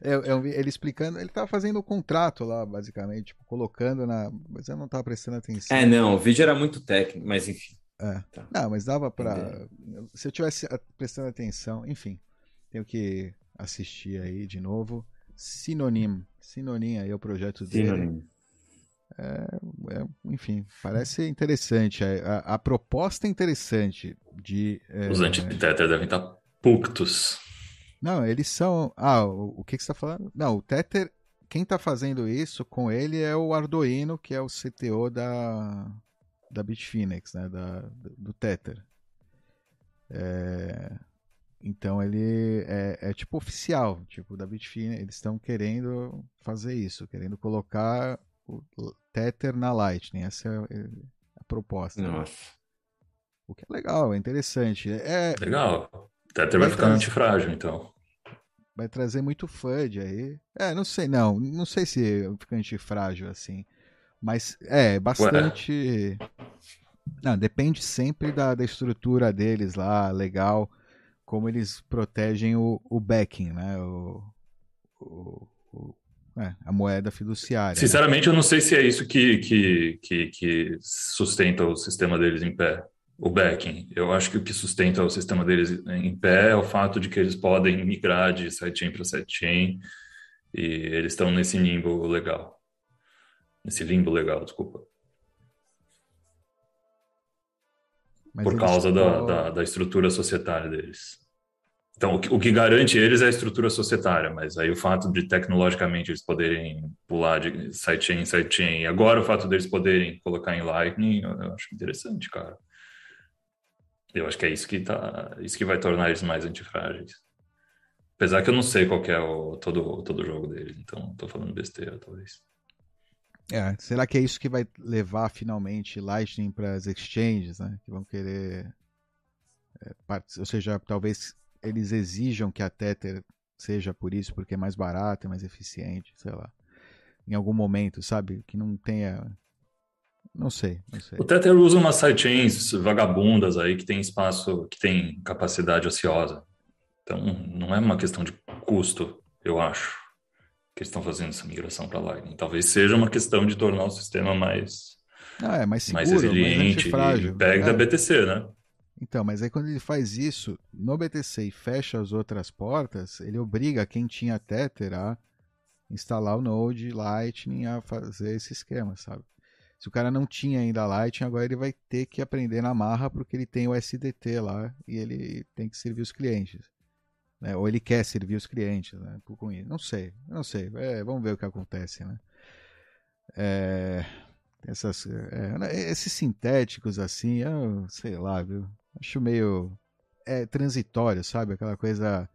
eu, eu, ele explicando, ele tava fazendo o contrato lá, basicamente, tipo, colocando na. Mas eu não tava prestando atenção. É, não, o vídeo era muito técnico, mas enfim. É. Tá. Não, mas dava pra. Se eu tivesse prestando atenção, enfim, tenho que assistir aí de novo. Sinonim. Sinonim aí é o projeto dele. Sinonim. É, é, enfim, parece interessante. A, a, a, proposta é interessante de. É... Os anti-Tether devem estar puctos. Não, eles são. Ah, o, o que, que você está falando? Não, o Tether. Quem está fazendo isso com ele é o Arduino, que é o CTO da, da Bitfinex, né? Da, do Tether. É, então ele é, é, tipo oficial, tipo da Bitfinex. Eles estão querendo fazer isso, querendo colocar o Tether na Lightning. Essa é, é a proposta. Nossa. Né? O que é legal, é interessante. É, legal. Tether vai, vai ficar antifrágil, então. Vai trazer muito FUD aí. É, não sei, não. Não sei se fica antifrágil assim. Mas é, bastante. Ué. Não, depende sempre da, da estrutura deles lá, legal. Como eles protegem o, o backing, né? O, o é, a moeda fiduciária. Né? Sinceramente, né? eu não sei se é isso que, que, que, que, sustenta o sistema deles em pé, o backing. Eu acho que o que sustenta o sistema deles em pé é o fato de que eles podem migrar de sidechain para sidechain e eles estão nesse limbo legal. Nesse limbo legal, desculpa. Mas Por causa da, da, da estrutura societária deles. Então, o que, garante eles é a estrutura societária, mas aí o fato de tecnologicamente eles poderem pular de sidechain em sidechain, e agora o fato deles poderem colocar em Lightning, eu acho interessante, cara. Eu acho que é isso que, tá, isso que vai tornar eles mais antifrágeis. Apesar que eu não sei qual é o, todo, todo o jogo deles, então estou falando besteira, talvez. É, será que é isso que vai levar finalmente Lightning para as exchanges, né? Que vão querer. É, ou seja, talvez eles exijam que a Tether seja por isso, porque é mais barata, é mais eficiente, sei lá. Em algum momento, sabe? Que não tenha. Não sei, não sei. O Tether usa umas sidechains vagabundas aí que tem espaço, que tem capacidade ociosa. Então, não é uma questão de custo, eu acho, que eles estão fazendo essa migração para Lightning. Talvez seja uma questão de tornar o sistema mais, ah, é mais, seguro, mais resiliente mais e pegue é. da BTC, né? Então, mas aí quando ele faz isso no BTC e fecha as outras portas, ele obriga quem tinha Tether a instalar o Node Lightning a fazer esse esquema, sabe? Se o cara não tinha ainda Lightning, agora ele vai ter que aprender na marra porque ele tem o SDT lá e ele tem que servir os clientes. Né? Ou ele quer servir os clientes, né? Com isso. Não sei, não sei. É, vamos ver o que acontece, né? É... essas, é, né, esses sintéticos assim, eu sei lá, viu? Acho meio é transitório, sabe? Aquela coisa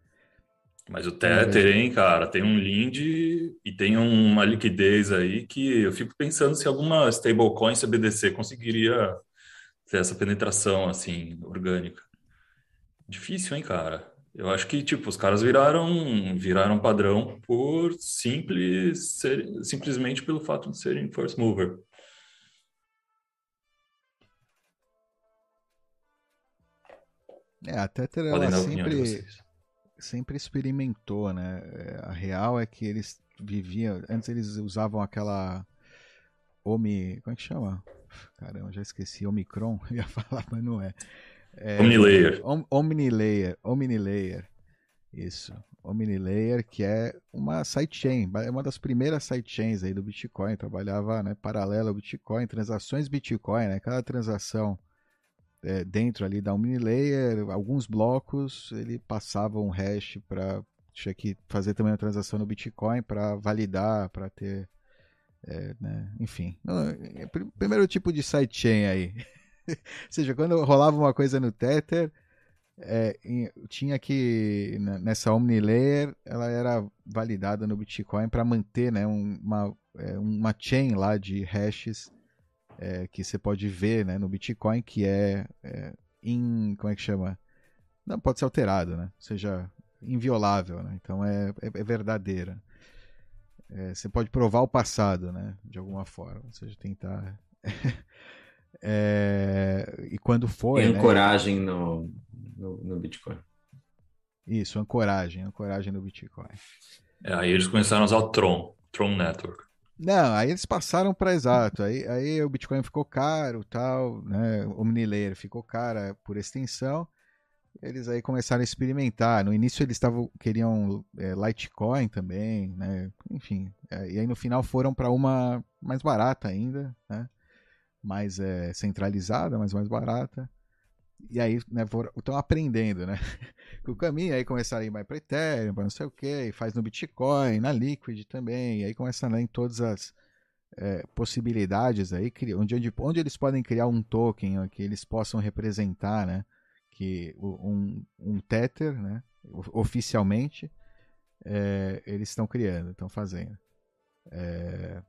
mas o Tether, hein, cara, tem um Lind e tem uma liquidez aí que eu fico pensando se alguma stablecoin CBDC conseguiria ter essa penetração, assim, orgânica. Difícil, hein, cara? Eu acho que, tipo, os caras viraram, viraram padrão por simples, ser, simplesmente pelo fato de serem first mover. É, a Tether, ela sempre sempre experimentou, né? É, a real é que eles viviam. Antes eles usavam aquela. Omi. Como é que chama? Caramba, já esqueci. Omicron. Eu ia falar, mas não é. é Omnilayer. Om, Omnilayer. Omnilayer. Isso. Omnilayer, que é uma sidechain, é uma das primeiras sidechains aí do Bitcoin. Trabalhava né, paralelo ao Bitcoin, transações Bitcoin, né? Cada transação é, dentro ali da Omnilayer, alguns blocos, ele passava um hash para tinha que fazer também uma transação no Bitcoin para validar, para ter, é, né? enfim, é, primeiro tipo de sidechain aí. Ou seja, quando rolava uma coisa no Tether, é, tinha que nessa Omnilayer ela era validada no Bitcoin para manter né, uma, é, uma chain lá de hashes é, que você pode ver né, no Bitcoin, que é, é in, como é que chama? Não pode ser alterado, né? Ou seja, inviolável, né? Então é, é, é verdadeira. É, você pode provar o passado, né? De alguma forma, ou seja, tentar. é, e quando for. Tem né? ancoragem né? no, no, no, Bitcoin. Isso, ancoragem, ancoragem no Bitcoin. É, aí eles começaram a usar o Tron, Tron Network. Não, aí eles passaram para exato. Aí, aí o Bitcoin ficou caro, tal, né? O Omnilayer ficou cara por extensão. Eles aí começaram a experimentar. No início eles estavam queriam é, Litecoin também, né? Enfim, é, e aí no final foram para uma mais barata ainda, né? Mais é, centralizada, mas mais barata. E aí, né, estão aprendendo, né? o caminho, aí começaram a ir mais para Ethereum, para não sei o que, faz no Bitcoin, na Liquid também, e aí começa a né, em todas as é, possibilidades aí, onde, onde, onde eles podem criar um token que eles possam representar, né? Que um, um Tether, né? Oficialmente, é, eles estão criando, estão fazendo. É,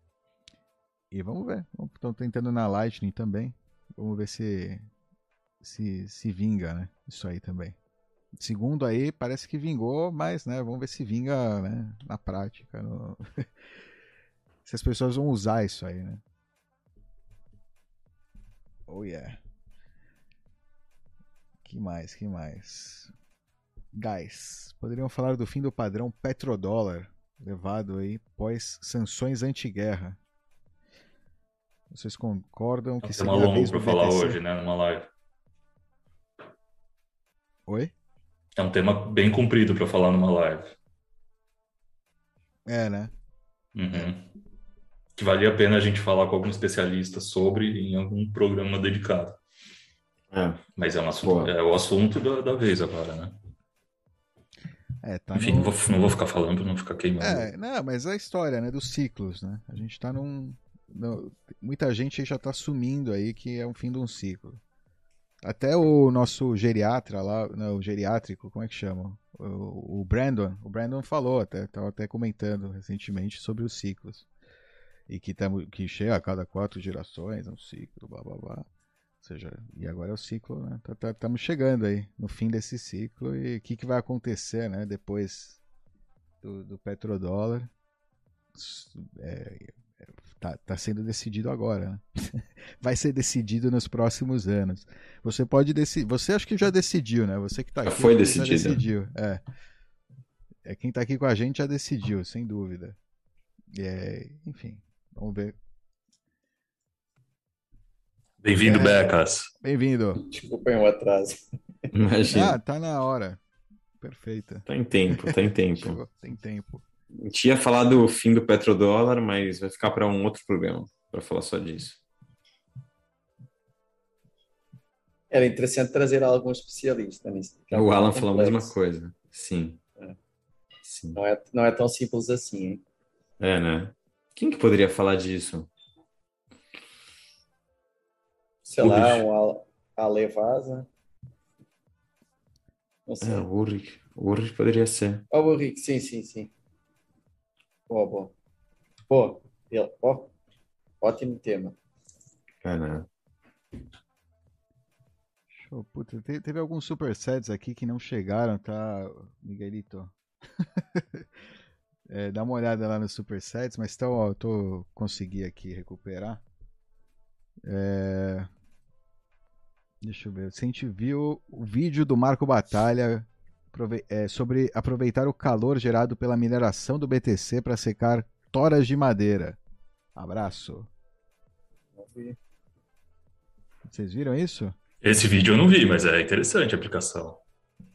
e vamos ver, estão tentando na Lightning também. Vamos ver se se, se vinga, né? Isso aí também. Segundo aí, parece que vingou, mas, né, vamos ver se vinga, né, na prática. No... se as pessoas vão usar isso aí, né? Oh yeah. Que mais, que mais? Guys, poderiam falar do fim do padrão petrodólar, levado aí pós sanções anti-guerra. Vocês concordam que seria uma longo para falar hoje, né, numa live. Oi? É um tema bem comprido para falar numa live. É, né? Uhum. Que valia a pena a gente falar com algum especialista sobre em algum programa dedicado. É. Mas é, um assunto, é o assunto da, da vez agora, né? É, tá Enfim, no... não, vou, não vou ficar falando para não ficar queimando. É, não, mas é a história, né, dos ciclos, né? A gente está num... No... Muita gente já está assumindo aí que é um fim de um ciclo. Até o nosso geriatra lá, não, o geriátrico, como é que chama? O, o Brandon, o Brandon falou, até estava até comentando recentemente sobre os ciclos. E que, tamo, que chega a cada quatro gerações, é um ciclo, blá blá blá. Ou seja, e agora é o ciclo, né? Estamos tá, tá, chegando aí no fim desse ciclo e o que, que vai acontecer, né? Depois do, do petrodólar. É, tá, tá sendo decidido agora. Né? Vai ser decidido nos próximos anos. Você pode decidir. Você acho que já decidiu, né? Você que tá aqui. Já foi decidido. Já decidiu. É. é. Quem tá aqui com a gente já decidiu, sem dúvida. É, enfim, vamos ver. Bem-vindo, é, Becas. Bem-vindo. Desculpem o atraso. Imagina. Ah, tá na hora. Perfeita. Tá em tempo, tá em tempo. Chegou, tem tempo. A gente ia falar do fim do petrodólar, mas vai ficar para um outro programa para falar só disso. Era interessante trazer algum especialista nisso. É o Alan falou a mesma coisa. Sim. É. Sim. Não, é, não é tão simples assim, hein? É, né? Quem que poderia falar disso? sei lá, um Alevasa. Não sei. É, o Ulrich. O Ulrich poderia ser. Ah, o Ulrich, sim, sim, sim. Boa, boa. Boa. Ó, ótimo tema. Caramba. Show, puta, teve, teve alguns supersets aqui que não chegaram, tá, Miguelito? é, dá uma olhada lá nos supersets, mas então, ó, eu tô consegui aqui recuperar. É... Deixa eu ver. Se a gente viu o vídeo do Marco Batalha sobre aproveitar o calor gerado pela mineração do BTC para secar toras de madeira. Abraço. Vocês viram isso? Esse vídeo eu não vi, mas é interessante a aplicação.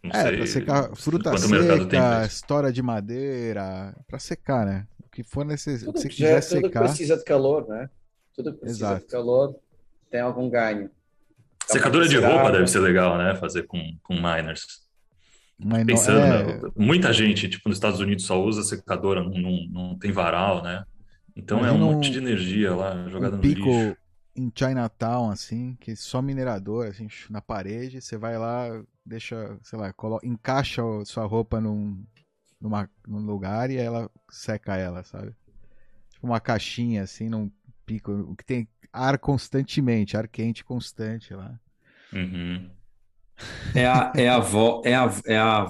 Não é, sei, pra secar fruta seca, história de madeira, para secar, né? O que for necessário. Se quiser secar. Tudo precisa de calor, né? Tudo precisa Exato. de calor, tem algum ganho. Secadora de roupa deve ser legal, né? Fazer com, com miners. Mas Pensando, é... né? muita gente, tipo, nos Estados Unidos só usa secadora, não, não, não tem varal, né? Então Imagina é um monte de energia lá jogada um no pico lixo. em Chinatown, assim, que só minerador, assim, na parede, você vai lá, deixa, sei lá, coloca, encaixa sua roupa num, numa, num lugar e ela seca ela, sabe? Tipo uma caixinha, assim, num pico, o que tem ar constantemente, ar quente constante lá. Uhum. É a, é, a vo, é, a, é, a,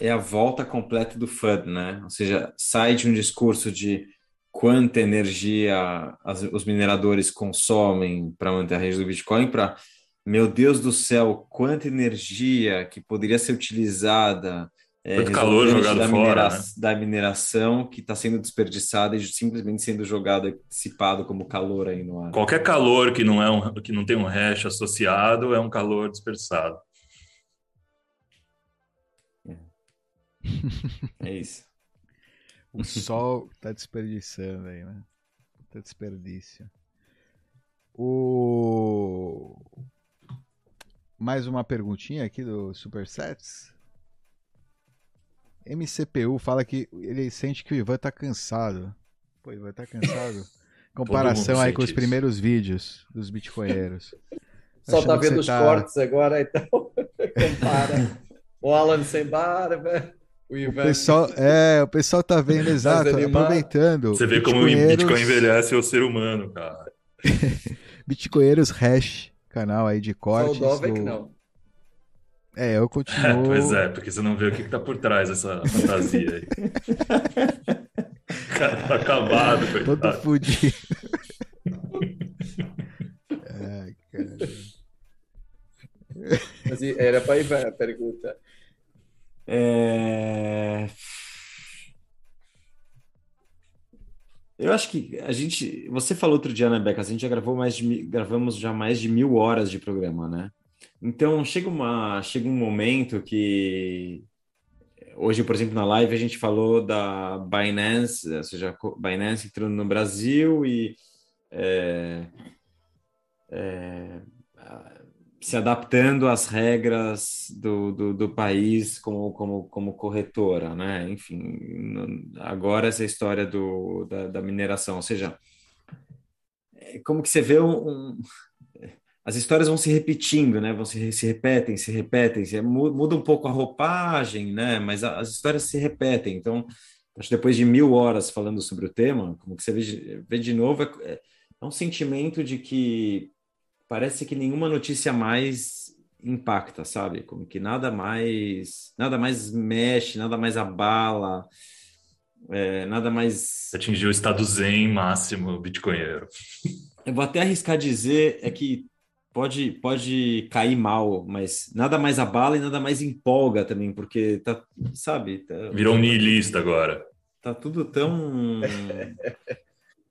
é a volta completa do FUD, né? Ou seja, sai de um discurso de quanta energia as, os mineradores consomem para manter a rede do Bitcoin para, meu Deus do céu, quanta energia que poderia ser utilizada é, calor jogado da, fora, minera né? da mineração que está sendo desperdiçada e simplesmente sendo jogada, dissipado como calor aí no ar. Qualquer calor que não é um, que não tem um hash associado é um calor dispersado. É isso. o sol tá desperdiçando aí, né? Tá desperdício. O... Mais uma perguntinha aqui do Supersets. MCPU fala que ele sente que o Ivan tá cansado. Pô, Ivan tá cansado. Comparação aí com os primeiros vídeos dos bitcoinheiros. Só tá vendo os tá... cortes agora, então compara. o Alan sem barba. O, o, pessoal, é, o pessoal tá vendo exato, aproveitando. Você vê como o Bitcoin envelhece o ser humano, cara. Bitcoinheiros Hash, canal aí de cortes. O do... não. É, eu continuo. pois é, porque você não vê o que, que tá por trás dessa fantasia aí. o cara tá acabado, coitado. Todo fudido. Ai, cara. Mas era para ir a pergunta. É... Eu acho que a gente. Você falou outro dia, né, Beca? A gente já gravou mais de gravamos já mais de mil horas de programa, né? Então chega uma chega um momento que hoje, por exemplo, na live a gente falou da Binance, ou seja, Binance entrando no Brasil e é, é, se adaptando às regras do, do, do, país como, como, como corretora, né? Enfim, agora essa história do, da, da mineração, ou seja, é como que você vê um, um, as histórias vão se repetindo, né? Vão se, se repetem, se repetem, se, muda um pouco a roupagem, né? Mas as histórias se repetem. Então, acho que depois de mil horas falando sobre o tema, como que você vê, vê de novo, é, é um sentimento de que parece que nenhuma notícia mais impacta, sabe? Como que nada mais, nada mais mexe, nada mais abala, é, nada mais. Atingiu o estado zen máximo bitcoinheiro. Eu vou até arriscar dizer é que pode, pode cair mal, mas nada mais abala e nada mais empolga também, porque tá, sabe? Tá, Virou um niilista agora. Tá tudo tão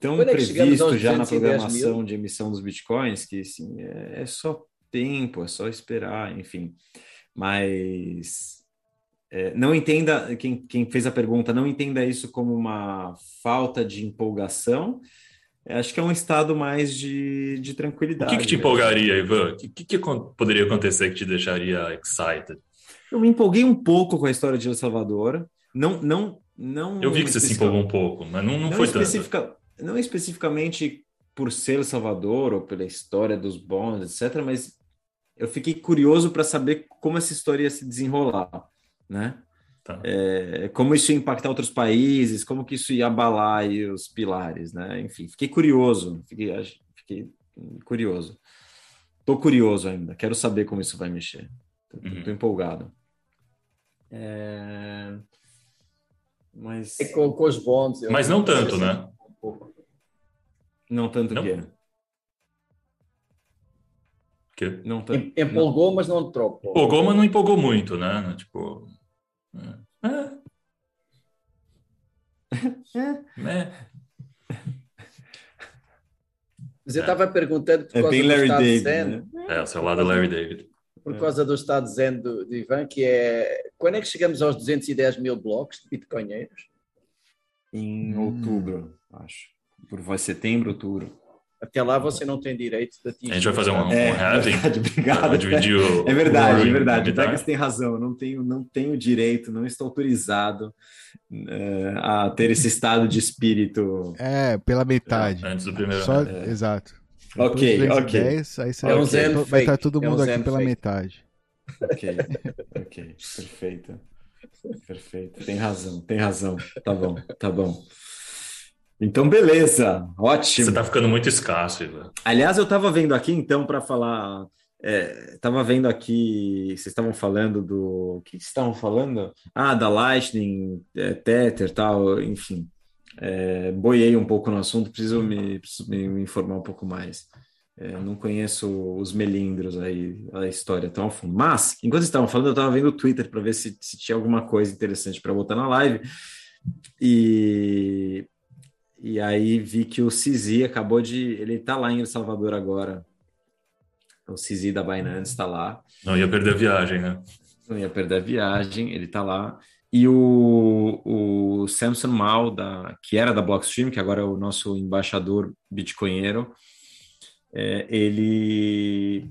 tão é previsto já na programação de emissão dos bitcoins que assim, é, é, só tempo, é só esperar, enfim. Mas é, não entenda, quem, quem fez a pergunta, não entenda isso como uma falta de empolgação. É, acho que é um estado mais de, de tranquilidade. O que, que te empolgaria, Ivan? O que, que, que poderia acontecer que te deixaria excited? Eu me empolguei um pouco com a história de El Salvador. Não, não, não. Eu vi que você se empolgou um pouco, mas não, não, não foi especifica, tanto não especificamente por ser Salvador ou pela história dos bons, etc., mas eu fiquei curioso para saber como essa história ia se desenrolar, né? Tá. É, como isso ia impactar outros países, como que isso ia abalar os pilares, né? Enfim, fiquei curioso, fiquei, fiquei curioso. Tô curioso ainda, quero saber como isso vai mexer. Tô, uhum. tô empolgado. É... Mas... É com, com os bonds. Mas não tanto, né? Não tanto não? que que? Não tanto. Empolgou, não. mas não trocou. Empolgou, mas não empolgou muito, né? Tipo... É. É. é. Mas eu estava perguntando por é causa bem Larry David, né? É, o seu lado Larry David. Por causa do estado zen do, do Ivan, que é quando é que chegamos aos 210 mil blocos de bitcoinheiros? Em outubro, acho. Por setembro, outubro. Até lá você não tem direito de atingir. A gente vai fazer um, é, um halving. obrigado. Dividir o, é verdade, o é verdade. O Vegas tem razão. Eu não tenho, não tenho direito, não estou autorizado uh, a ter esse estado de espírito. É, pela metade. É, antes do primeiro. Só, é. Exato. ok, 210, ok. Aí você é um vai, vai estar todo mundo é um aqui pela fake. metade. Ok, ok. Perfeito. Perfeito. Tem razão, tem razão. Tá bom, tá bom. Então, beleza, ótimo. Você está ficando muito escasso, Ivan. Aliás, eu estava vendo aqui, então, para falar. Estava é, vendo aqui, vocês estavam falando do. O que vocês estavam falando? Ah, da Lightning, é, Tether tal, enfim. É, boiei um pouco no assunto, preciso me, preciso me informar um pouco mais. É, não conheço os melindros aí, a história tão a fundo. Mas, enquanto vocês estavam falando, eu estava vendo o Twitter para ver se, se tinha alguma coisa interessante para botar na live. E e aí vi que o Cizi acabou de. Ele está lá em El Salvador agora. O Cizi da Binance está lá. Não ia perder a viagem, né? Não ia perder a viagem, ele está lá. E o, o Samson Mal, da, que era da Blockstream, que agora é o nosso embaixador bitcoinheiro, é, ele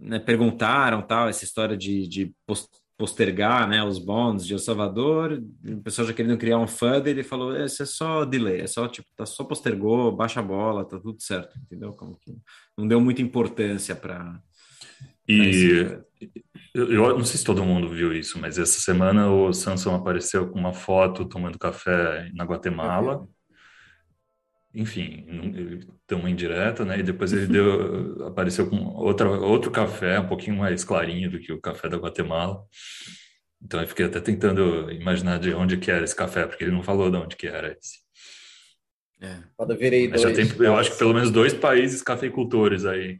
né, perguntaram tal, essa história de, de post, postergar né, os bonds de El Salvador, o pessoal já querendo criar um fund, ele falou, isso é só delay, é só tipo, tá só postergou, baixa a bola, tá tudo certo, entendeu? Como que não deu muita importância para e eu, eu, não sei se todo mundo viu isso, mas essa semana o Samsung apareceu com uma foto tomando café na Guatemala enfim, deu uma indireta, né? E depois ele deu, apareceu com outra, outro café, um pouquinho mais clarinho do que o café da Guatemala. Então eu fiquei até tentando imaginar de onde que era esse café, porque ele não falou de onde que era esse. É. Pode ver aí dois. Já tem, eu acho que pelo menos dois países cafeicultores aí.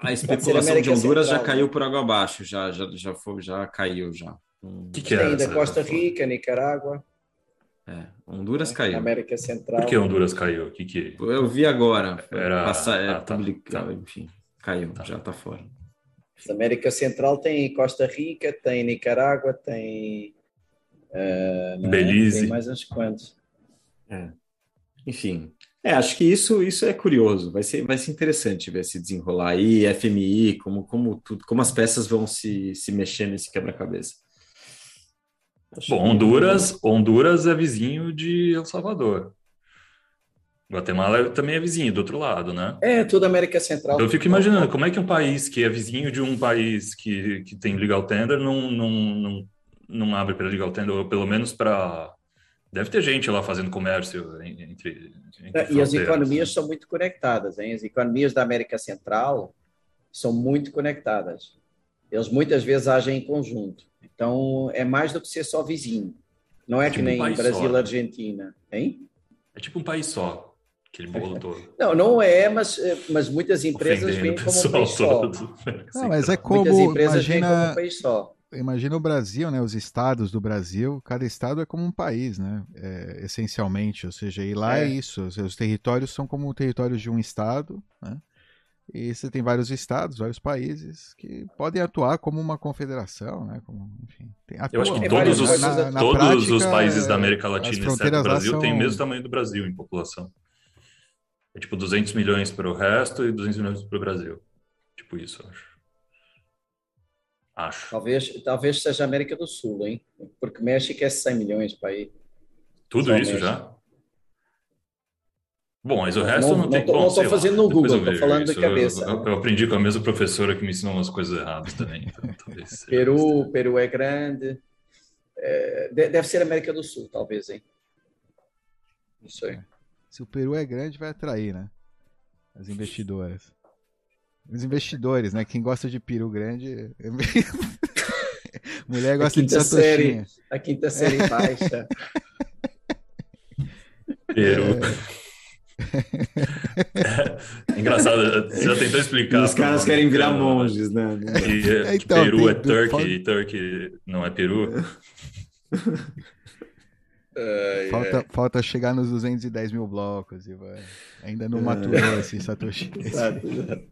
A especulação de Honduras Central. já caiu por água abaixo, já, já, já, foi, já caiu já. O que, que é? Ainda Costa Rica, Nicarágua. É, Honduras é, caiu. América Central. Por que Honduras caiu? Que que... Eu vi agora. Era... Passar, é, ah, tá, tá. Enfim, caiu, tá. já está fora. A América Central tem Costa Rica, tem Nicarágua, tem. Uh, Belize. Tem mais uns quantos. É. Enfim. É, acho que isso, isso é curioso, vai ser, vai ser interessante ver se desenrolar aí, FMI, como, como, tudo, como as peças vão se, se mexer nesse quebra-cabeça. Bom, Honduras, Honduras é vizinho de El Salvador. Guatemala também é vizinho, do outro lado, né? É, tudo América Central. Eu fico imaginando como é que um país que é vizinho de um país que, que tem legal tender não, não, não, não abre para legal tender, ou pelo menos para. Deve ter gente lá fazendo comércio entre. entre é, e as economias são muito conectadas, hein? As economias da América Central são muito conectadas. Eles muitas vezes agem em conjunto. Então, é mais do que ser só vizinho. Não é, é tipo que nem um Brasil e Argentina. Hein? É tipo um país só, aquele bolo todo. Não, não é, mas, mas muitas empresas vêm como um país só. Não, mas é como, muitas empresas imagina, vêm como um país só. Imagina o Brasil, né? Os estados do Brasil, cada estado é como um país, né? É, essencialmente, ou seja, e lá é, é isso. Os territórios são como territórios de um estado, né? E você tem vários estados, vários países que podem atuar como uma confederação, né? Como, enfim, tem, Eu acho que todos, os, na, na todos prática, os países da América Latina, exceto o Brasil, são... têm o mesmo tamanho do Brasil em população. É tipo 200 milhões para o resto e 200 milhões para o Brasil. Tipo isso, acho. Acho. Talvez, talvez seja América do Sul, hein? Porque México é 100 milhões para ir. Tudo Só isso México. já? Bom, mas o resto não, não tem como. Não estou fazendo no Google, estou falando isso. de cabeça. Eu, eu, aprendi com a mesma professora que me ensinou umas coisas erradas também. Então, Peru, Peru é grande. É, deve ser América do Sul, talvez, hein? Não sei. Se o Peru é grande, vai atrair, né? As investidoras. Os investidores, né? Quem gosta de peru grande. É Mulher gosta de satoshinha. Série, a quinta série baixa. Peru. É. Engraçado, você já tentou explicar. E os caras querem virar monges, né? E, é, então, Peru é Turkey e Turkey não é Peru. falta, falta chegar nos 210 mil blocos, e vai. ainda não maturou esse Satoshi. Exato, exato.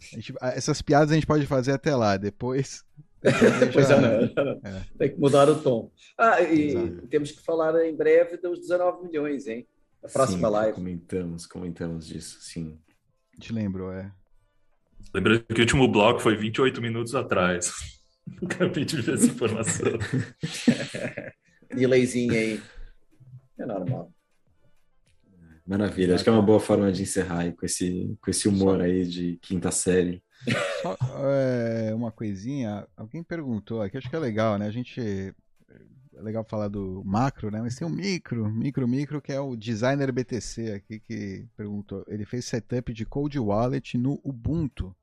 Gente, essas piadas a gente pode fazer até lá, depois. Depois já, não, já não. É. Tem que mudar o tom. Ah, e Exato. temos que falar em breve dos 19 milhões, hein? A próxima sim, live. Comentamos, comentamos disso, sim. Te lembro, é. Lembrando que o último bloco foi 28 minutos atrás. Acabei de ver essa informação. Delayzinho aí. É normal. Maravilha, acho que é uma boa forma de encerrar aí com esse, com esse humor aí de quinta série. Só é, uma coisinha, alguém perguntou aqui, acho que é legal, né? A gente. É legal falar do macro, né? Mas tem o micro, micro, micro, que é o designer BTC aqui que perguntou. Ele fez setup de Cold Wallet no Ubuntu,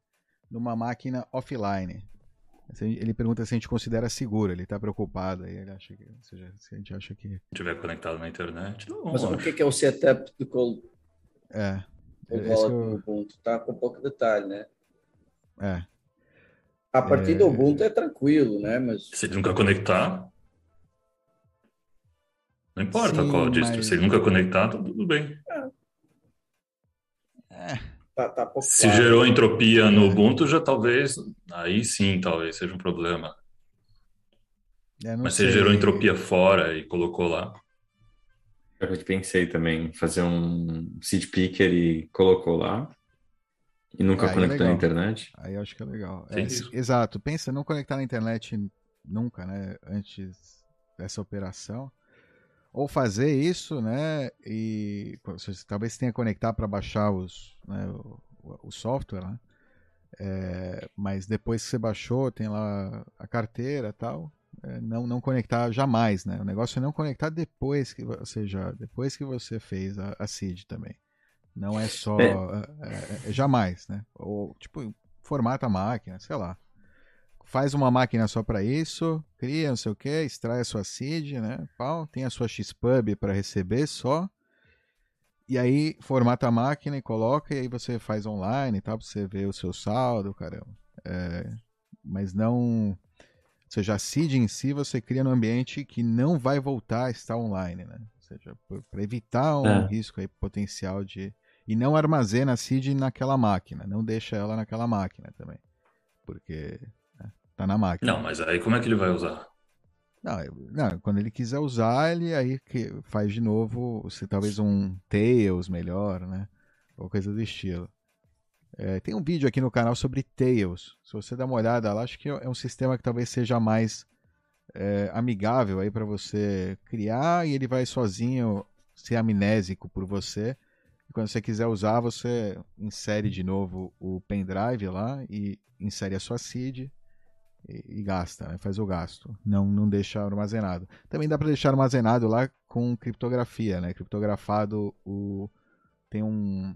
numa máquina offline. Ele pergunta se a gente considera seguro, ele está preocupado, aí ele acha que, ou seja, se a gente acha que... Se estiver conectado na internet, não. Mas o que é o setup do Cold? É. Cold Wallet eu... Ubuntu, tá com pouco detalhe, né? É. A partir é... do Ubuntu é tranquilo, né? Mas... Se ele nunca conectar, não importa Sim, qual distro, mas... se ele nunca conectar, tá tudo bem. É. é. Tá, tá Se gerou entropia no Ubuntu, já talvez, aí sim, talvez seja um problema. Mas sei. se gerou entropia fora e colocou lá. É eu pensei também, fazer um seed picker e colocou lá. E nunca conectou é na internet. Aí eu acho que é legal. É, exato, pensa não conectar na internet nunca, né? Antes dessa operação. Ou fazer isso, né? E você, talvez tenha que conectar para baixar os, né, o, o, software, né? É, mas depois que você baixou, tem lá a carteira tal. É, não, não conectar jamais, né? O negócio é não conectar depois que, ou seja, depois que você fez a, a seed também. Não é só. É. É, é. jamais, né? Ou, tipo, formata a máquina, sei lá faz uma máquina só para isso, cria não sei o que, extrai a sua seed, né? Pau, tem a sua xpub para receber só. E aí formata a máquina e coloca, e aí você faz online e tal, pra você ver o seu saldo, caramba. É, mas não. Ou seja, a seed em si você cria no ambiente que não vai voltar a estar online, né? Ou seja, para evitar um é. risco aí potencial de. E não armazena a seed naquela máquina, não deixa ela naquela máquina também. Porque Tá na máquina. Não, mas aí como é que ele vai usar? Não, não, quando ele quiser usar, ele aí que faz de novo, se talvez um Tails melhor, né? Ou coisa do estilo. É, tem um vídeo aqui no canal sobre Tails. Se você dar uma olhada lá, acho que é um sistema que talvez seja mais é, amigável aí para você criar e ele vai sozinho ser amnésico por você. E quando você quiser usar, você insere de novo o pendrive lá e insere a sua seed e, gasta, né? faz o gasto, não, não deixa armazenado. Também dá para deixar armazenado lá com criptografia, né? Criptografado o tem um,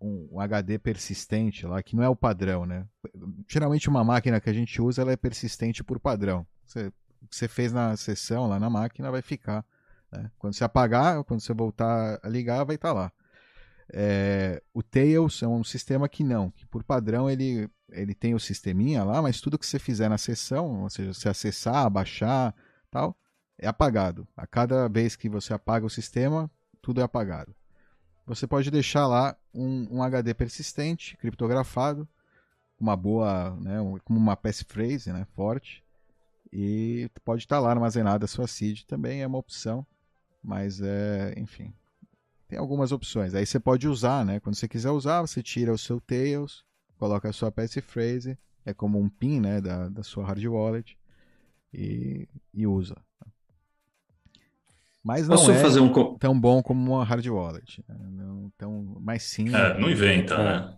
um, HD persistente lá que não é o padrão, né? Geralmente uma máquina que a gente usa ela é persistente por padrão. Você, o que você fez na sessão lá na máquina vai ficar. Né? Quando você apagar, quando você voltar a ligar, vai estar tá lá. É, o Tails é um sistema que não, que por padrão ele, ele tem o sisteminha lá, mas tudo que você fizer na sessão, ou seja, se acessar, baixar, tal, é apagado. A cada vez que você apaga o sistema, tudo é apagado. Você pode deixar lá um, um HD persistente, criptografado, uma boa, né, como uma passphrase, né, forte, e pode estar lá armazenada a sua seed também, é uma opção, mas é, enfim, tem algumas opções. Aí você pode usar, né? Quando você quiser usar, você tira o seu Tails, coloca a sua passphrase, é como um pin, né, da, da sua hard wallet e, e usa. Mas não Posso é fazer um... tão bom como uma hard wallet. Né? Não, tão, mais sim. É, não inventa, é. né?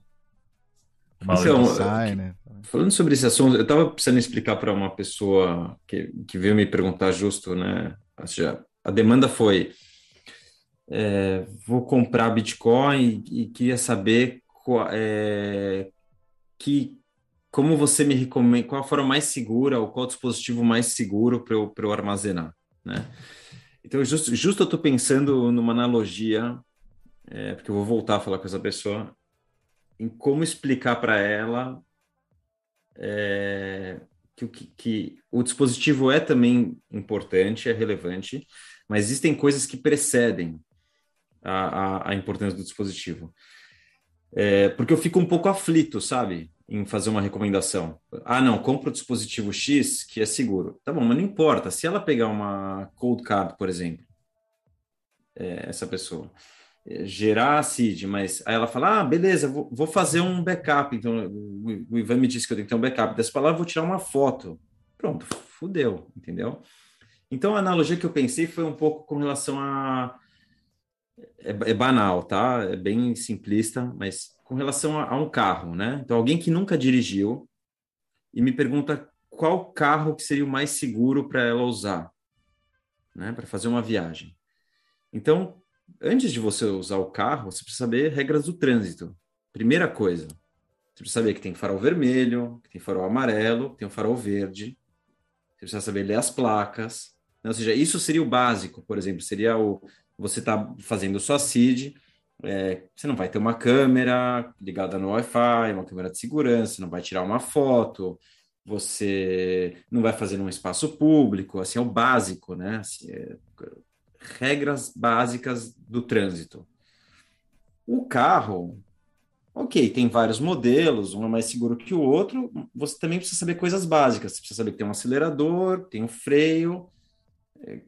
Então, sai, né? Falando sobre esse assunto, eu estava precisando explicar para uma pessoa que, que veio me perguntar justo, né? Ou seja, a demanda foi: é, vou comprar Bitcoin e, queria saber qual, é, que, como você me recomenda, qual a forma mais segura ou qual dispositivo mais seguro para eu, eu armazenar, né? Então, justo, justo eu estou pensando numa analogia, é, porque eu vou voltar a falar com essa pessoa, em como explicar para ela é, que, que, que, o dispositivo é também importante, é relevante, mas existem coisas que precedem a, a, a importância do dispositivo. É, porque eu fico um pouco aflito, sabe? Em fazer uma recomendação. Ah, não, compra o dispositivo X que é seguro. Tá bom, mas não importa. Se ela pegar uma cold card, por exemplo, é, essa pessoa, gerar a CID, mas aí ela fala, ah, beleza, vou, vou fazer um backup, então o, o, Ivan me disse que eu tenho que ter um backup dessa palavra, vou tirar uma foto. Pronto, fudeu, entendeu? Então a analogia que eu pensei foi um pouco com relação a... É, é banal, tá? É bem simplista, mas com relação a, a um carro, né? Então alguém que nunca dirigiu e me pergunta qual carro que seria o mais seguro para ela usar, né? Para fazer uma viagem. Então, antes de você usar o carro, você precisa saber regras do trânsito. Primeira coisa, você precisa saber que tem farol vermelho, que tem farol amarelo, que tem farol verde. Você precisa saber ler as placas. Né? Ou seja, isso seria o básico, por exemplo, seria o você está fazendo sua CID, é, você não vai ter uma câmera ligada no Wi-Fi, uma câmera de segurança, não vai tirar uma foto, você não vai fazer num espaço público, assim, é o básico, né? Assim, é, regras básicas do trânsito. O carro, ok, tem vários modelos, um é mais seguro que o outro, você também precisa saber coisas básicas. Você precisa saber que tem um acelerador, tem um freio,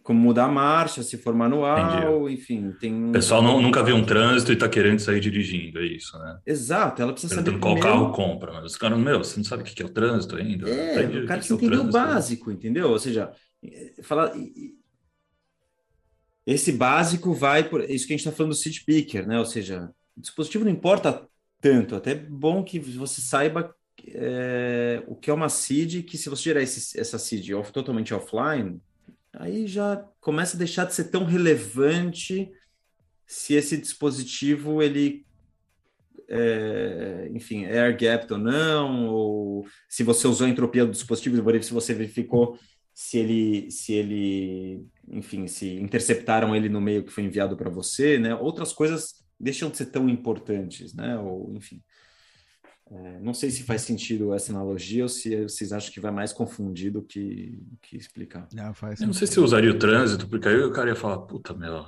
como mudar a marcha, se for manual, Entendi. enfim, tem... O pessoal não, nunca viu um trânsito e está querendo sair dirigindo, é isso, né? Exato, ela precisa saber qual primeiro... carro compra, mas os caras, meu, você não sabe o que é o trânsito ainda? É, o cara precisa entender o, o básico, entendeu? Ou seja, falar esse básico vai por isso que a gente está falando do seed picker, né? Ou seja, o dispositivo não importa tanto, até é bom que você saiba é, o que é uma seed, que se você gerar esse, essa seed off, totalmente offline, aí já começa a deixar de ser tão relevante se esse dispositivo ele é, enfim, é air gapped ou não, ou se você usou a entropia do dispositivo, se você verificou se ele, se ele, enfim, se interceptaram ele no meio que foi enviado para você, né? Outras coisas deixam de ser tão importantes, né? Ou, enfim, é, não sei se faz sentido essa analogia ou se vocês acham que vai mais confundir do que, que explicar. Não, faz eu não sei se eu usaria o trânsito, porque aí o cara ia falar, puta, meu,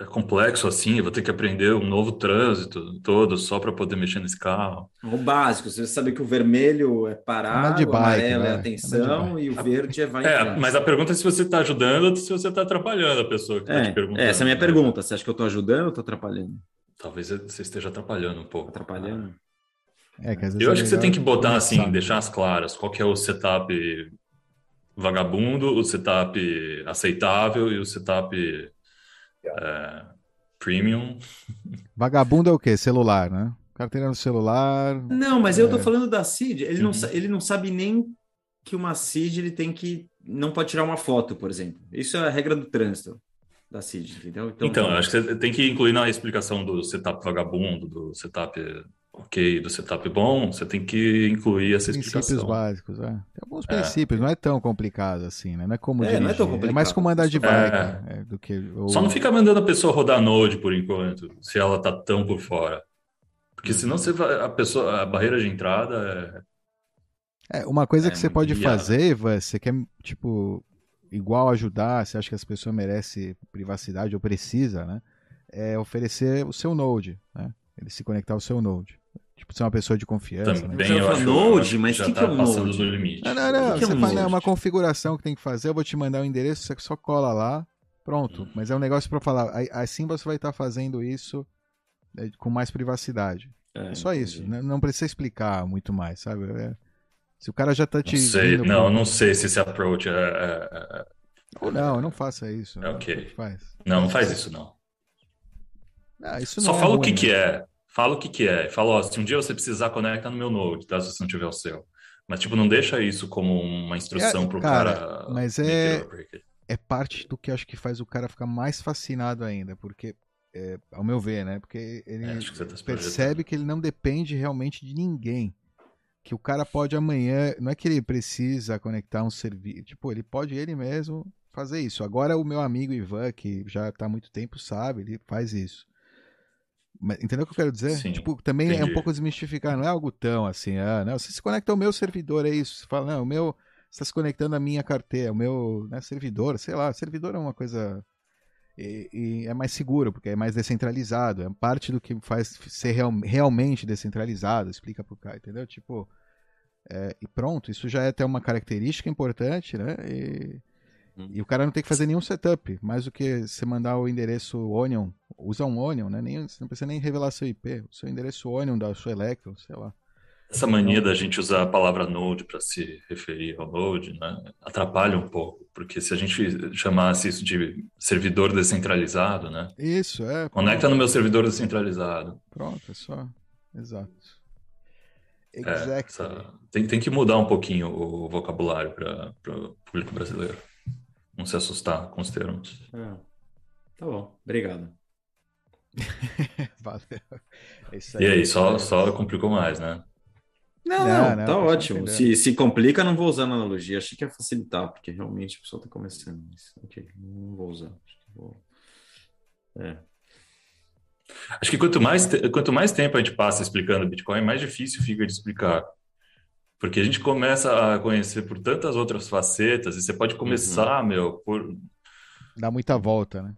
é complexo assim, vou ter que aprender um novo trânsito todo só para poder mexer nesse carro. O básico, você sabe que o vermelho é parar, o amarelo é né? atenção e o verde é vai É, mas a pergunta é se você está ajudando ou se você está atrapalhando a pessoa que está é, te perguntando. Essa é a minha né? pergunta. Você acha que eu estou ajudando ou estou atrapalhando? Talvez você esteja atrapalhando um pouco. Atrapalhando? É, eu é acho que você tem que botar assim, deixar as claras. Qual que é o setup vagabundo, o setup aceitável e o setup é, premium. Vagabundo é o quê? Celular, né? Carteira no celular. Não, mas é... eu tô é. falando da CID. Ele, uhum. não, ele não sabe nem que uma CID ele tem que. Não pode tirar uma foto, por exemplo. Isso é a regra do trânsito da CID, entendeu? Então, então acho que você tem que incluir na explicação do setup vagabundo, do setup ok do setup bom, você tem que incluir essa princípios explicação. básicos, é. Tem alguns é. princípios, não é tão complicado assim, né? Não é como é, dirigir, não é, tão complicado. é mais como andar de bike. É. é. do que, ou... Só não fica mandando a pessoa rodar Node por enquanto, se ela tá tão por fora. Porque senão você vai, a pessoa, a barreira de entrada é... é uma coisa que você pode fazer, Ivan, você quer, tipo, igual ajudar, você acha que as pessoas merecem privacidade ou precisa, né? É oferecer o seu Node, né? Ele se conectar ao seu Node. Tipo, ser uma pessoa de confiança. Né? Também né? eu acho, Node, mas o que, que tá é um Node? Do limite. Não, não, não. Que que você é um fala, é uma configuração que tem que fazer, eu vou te mandar o um endereço, você só cola lá, pronto. Hum. Mas é um negócio para falar. Assim você vai estar fazendo isso né, com mais privacidade. É, é só entendi. isso. Né? Não precisa explicar muito mais, sabe? É... Se o cara já tá te. Não sei, não, pra... não sei se esse approach é, é, é Ou não, não faça isso. É ok. Faz. Não, não faz isso não. Ah, isso Só não é fala o que né? que é. Fala o que que é. Fala, ó, se um dia você precisar, conecta no meu Node, tá? Se você não tiver o seu. Mas, tipo, não deixa isso como uma instrução É, pro cara, cara. mas é- é parte do que acho que faz o cara ficar mais fascinado ainda, porque, é, ao meu ver, né? Porque ele É, tá percebe que ele não depende realmente de ninguém. Que o cara pode amanhã. Não é que ele precisa conectar um serviço. Tipo, ele pode ele mesmo fazer isso. Agora o meu amigo Ivan, que já tá há muito tempo, sabe, ele faz isso. Entendeu o que eu quero dizer? Sim, tipo, também é um entendi. pouco desmistificar, não é algo tão assim, ah, não, você se conecta ao meu servidor, é isso. Você fala, não, o meu. Você está se conectando à minha carteira, o meu né, servidor, sei lá, servidor é uma coisa. E, e é mais seguro, porque é mais descentralizado. É parte do que faz ser real- realmente descentralizado, explica pro cara, entendeu? Tipo. é, e pronto, isso já é até uma característica importante, né? E, Hum. e o cara não tem que fazer nenhum setup, mais do que você mandar o endereço Onion, usa um Onion, né? Nem, você não precisa nem revelar seu IP, o seu endereço Onion da sua Electron, sei lá. Essa mania da gente usar a palavra Node para se referir ao Node, né, atrapalha um pouco, porque se a gente chamasse isso de servidor descentralizado, né, Isso, é. conecta no meu servidor descentralizado. Pronto, é só. Exato. É, Exactly. essa- tem, tem que mudar um pouquinho o vocabulário para o público brasileiro. Não se assustar com os termos. É. Tá bom, obrigado. Valeu. É isso E aí, só, só complicou mais, né? Não, Não, não, não, tá ótimo. Se, se complica, não vou usar na analogia. Achei que ia facilitar, porque realmente a pessoa tá começando. Mas, ok, não vou usar. Acho que vou... É. Acho que quanto mais, quanto mais tempo a gente passa explicando Bitcoin, mais difícil fica de explicar. Porque a gente começa a conhecer por tantas outras facetas, e você pode começar, meu, por. Dá muita volta, né?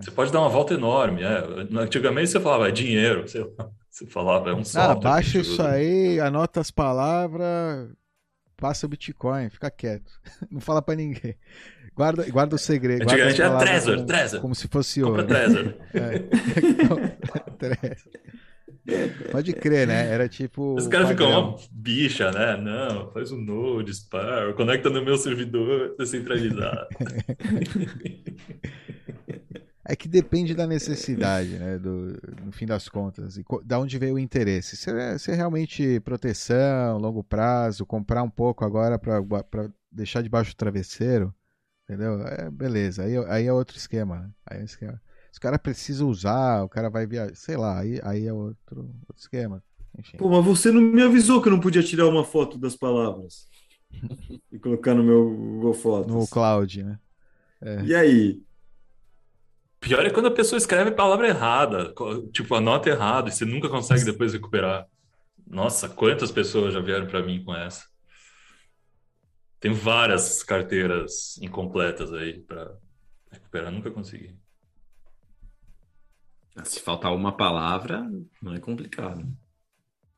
Você pode dar uma volta enorme. É. Antigamente você falava, é dinheiro, sei lá. Você falava, é um Ah, software. que a baixa isso usa. aí, anota as palavras, passa o Bitcoin, fica quieto. Não fala pra ninguém. Guarda, guarda o segredo. Antigamente era Trezor, como, Trezor. como se fosse Compra ouro. Trezor. É. Trezor. Pode crer, né? Era tipo. Os caras ficam uma bicha, né? Não, faz o Node, Sparrow, conecta no meu servidor descentralizado. É que depende da necessidade, né? Do, no fim das contas. E da onde veio o interesse. Se é, se é realmente proteção, longo prazo, comprar um pouco agora para deixar debaixo do travesseiro, entendeu? É, beleza. Aí, aí é outro esquema. né? Aí é um esquema. Se o cara precisa usar, o cara vai viajar, sei lá, aí, aí é outro, outro esquema. Enfim. Pô, mas você não me avisou que eu não podia tirar uma foto das palavras e colocar no meu Google Fotos. No cloud, né? E aí? Pior é quando a pessoa escreve a palavra errada, tipo, anota errado e você nunca consegue depois recuperar. Nossa, quantas pessoas já vieram para mim com essa? Tem várias carteiras incompletas aí para recuperar, nunca consegui. Se faltar uma palavra, não é complicado.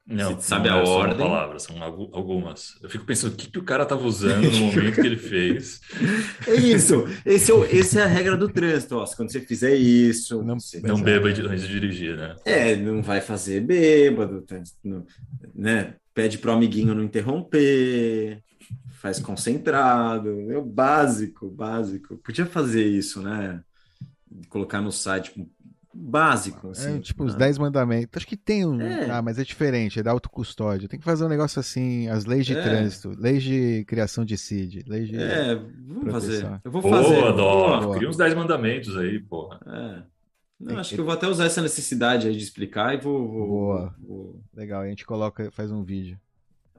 Não, Você sabe não a é só uma ordem? palavra, são algu- algumas. Eu fico pensando o que, que o cara tava usando no momento que ele fez. É isso. Esse é, o- essa é a regra do trânsito. Ó. Quando você fizer isso, Não- você- Não beba antes de dirigir, né? é, não vai fazer bêbado, tá? Né? Pede pro amiguinho não interromper, faz concentrado. É o básico, básico. Podia fazer isso, né? Colocar no site básico, assim. É, tipo, os né? 10 mandamentos. Acho que tem um. É. Ah, mas é diferente, é da autocustódia. Tem que fazer um negócio assim, as leis de É. trânsito, leis de criação de CID, leis de. É, vamos fazer. Eu vou Boa, fazer. Dó. Cria uns 10 mandamentos aí, porra. É. Não, acho que- que eu vou até usar essa necessidade aí de explicar e vou. vou- Boa. vou- Legal, a gente coloca, faz um vídeo.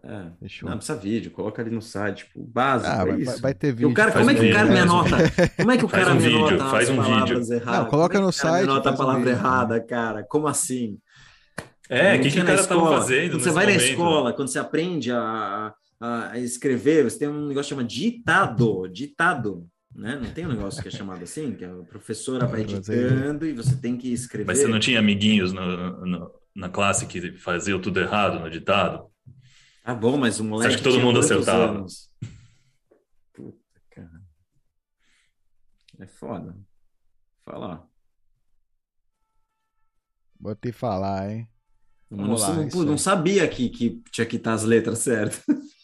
É. Fechou. Não, precisa vídeo, coloca ali no site, tipo, básico, Ah, é vai, isso. vai- ter E vídeo. o cara, Faz como é um que o cara vídeo, me anota? Como é que o Faz cara um me vídeo, anota faz as um palavras vídeo. erradas? Não, coloca Como é no que o cara me site, anota a um palavra vídeo. errada, cara. Como assim? É, o que, que o na cara fazendo Quando você vai na momento? escola, quando você aprende a, a- escrever, você tem um negócio chamado ditado, ditado, né? Não tem um negócio que é chamado assim, que a professora vai ditando e você tem que escrever. Mas você não tinha amiguinhos no- no- na classe que faziam tudo errado no ditado? Tá bom, mas o moleque acha que todo mundo acertava? anos? Puta, cara. É foda. Falar. Vou te falar, hein? Vamos não, lá, não- não sabia que, que tinha que estar as letras certas.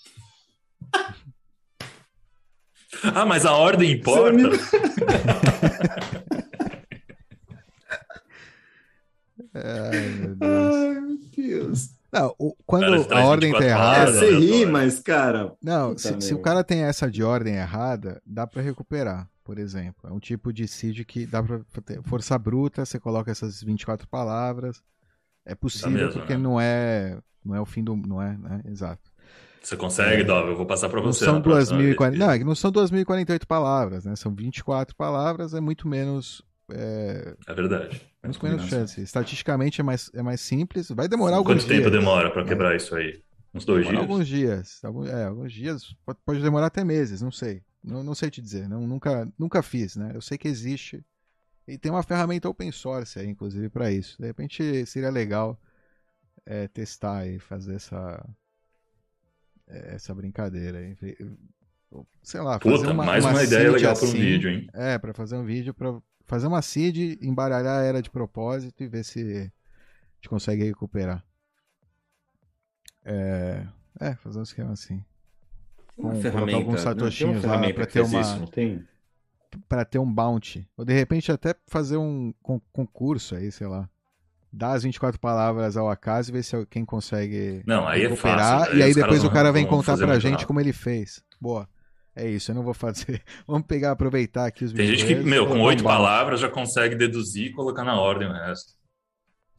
Ah, mas a ordem importa. Ai, meu Deus. Ai, meu Deus. Não, o- quando Cara, a traz ordem tá 24 errada. Você ri, aleatório. mas, cara. Não, se, se o cara tem essa de ordem errada, dá pra recuperar, por exemplo. É um tipo de seed que dá pra ter força bruta, você coloca essas 24 palavras. É possível mesmo, porque né? não é não é o fim do não é, né? Exato. Você consegue, Dov? Eu vou passar para Não você. são na próxima 2040, vez. não, é que não são 2048 palavras, né? São 24 palavras, é muito menos é, É verdade. menos combinação. chance. Estatisticamente é mais é mais simples, vai demorar alguns Quanto tempo dias. demora para quebrar isso aí? Uns dois Demora dias? alguns dias. Alguns, é, alguns dias. Pode, pode demorar até meses, não sei. Não, não sei te dizer. Não, nunca, nunca fiz, né? Eu sei que existe. E tem uma ferramenta open source aí, inclusive, para isso. De repente seria legal é, testar e fazer essa. é, essa brincadeira aí. Sei lá, fazer Puta, uma, mais uma, uma ideia legal para um assim. vídeo, hein? É, pra fazer um vídeo, pra fazer uma seed, embaralhar a era de propósito e ver se a gente consegue recuperar. É, é fazer um esquema assim. Uma Com- ferramenta. alguns uma satoshinhos lá que ter uma, isso, tem? pra ter um bounty. Ou de repente até fazer um con- concurso aí, sei lá. Dar as 24 palavras ao acaso e ver se quem consegue Não, aí é recuperar. fácil. e aí depois o cara vem contar pra gente rápido. como ele fez. Boa. É isso, eu não vou fazer. Vamos pegar, aproveitar aqui os Tem gente que, meu, com oito palavras já consegue deduzir e colocar na ordem o resto.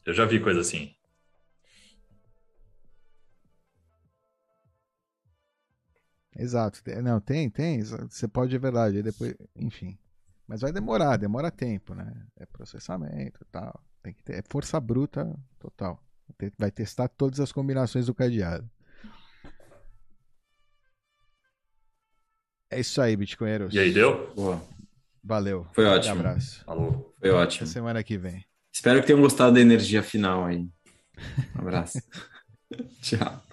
Eu já vi coisa assim. Exato. Não, tem, tem. Você pode, é verdade. aí depois, enfim. Mas vai demorar, demora tempo, né? É processamento e tal. Tem que ter, é força bruta total. Vai testar todas as combinações do cadeado. É isso aí, Bitcoinheiros. E aí, deu? Boa. Valeu. Foi Um ótimo. abraço. Falou. Foi ótimo. Até semana que vem. Espero que tenham gostado da energia final aí. Um abraço. Tchau.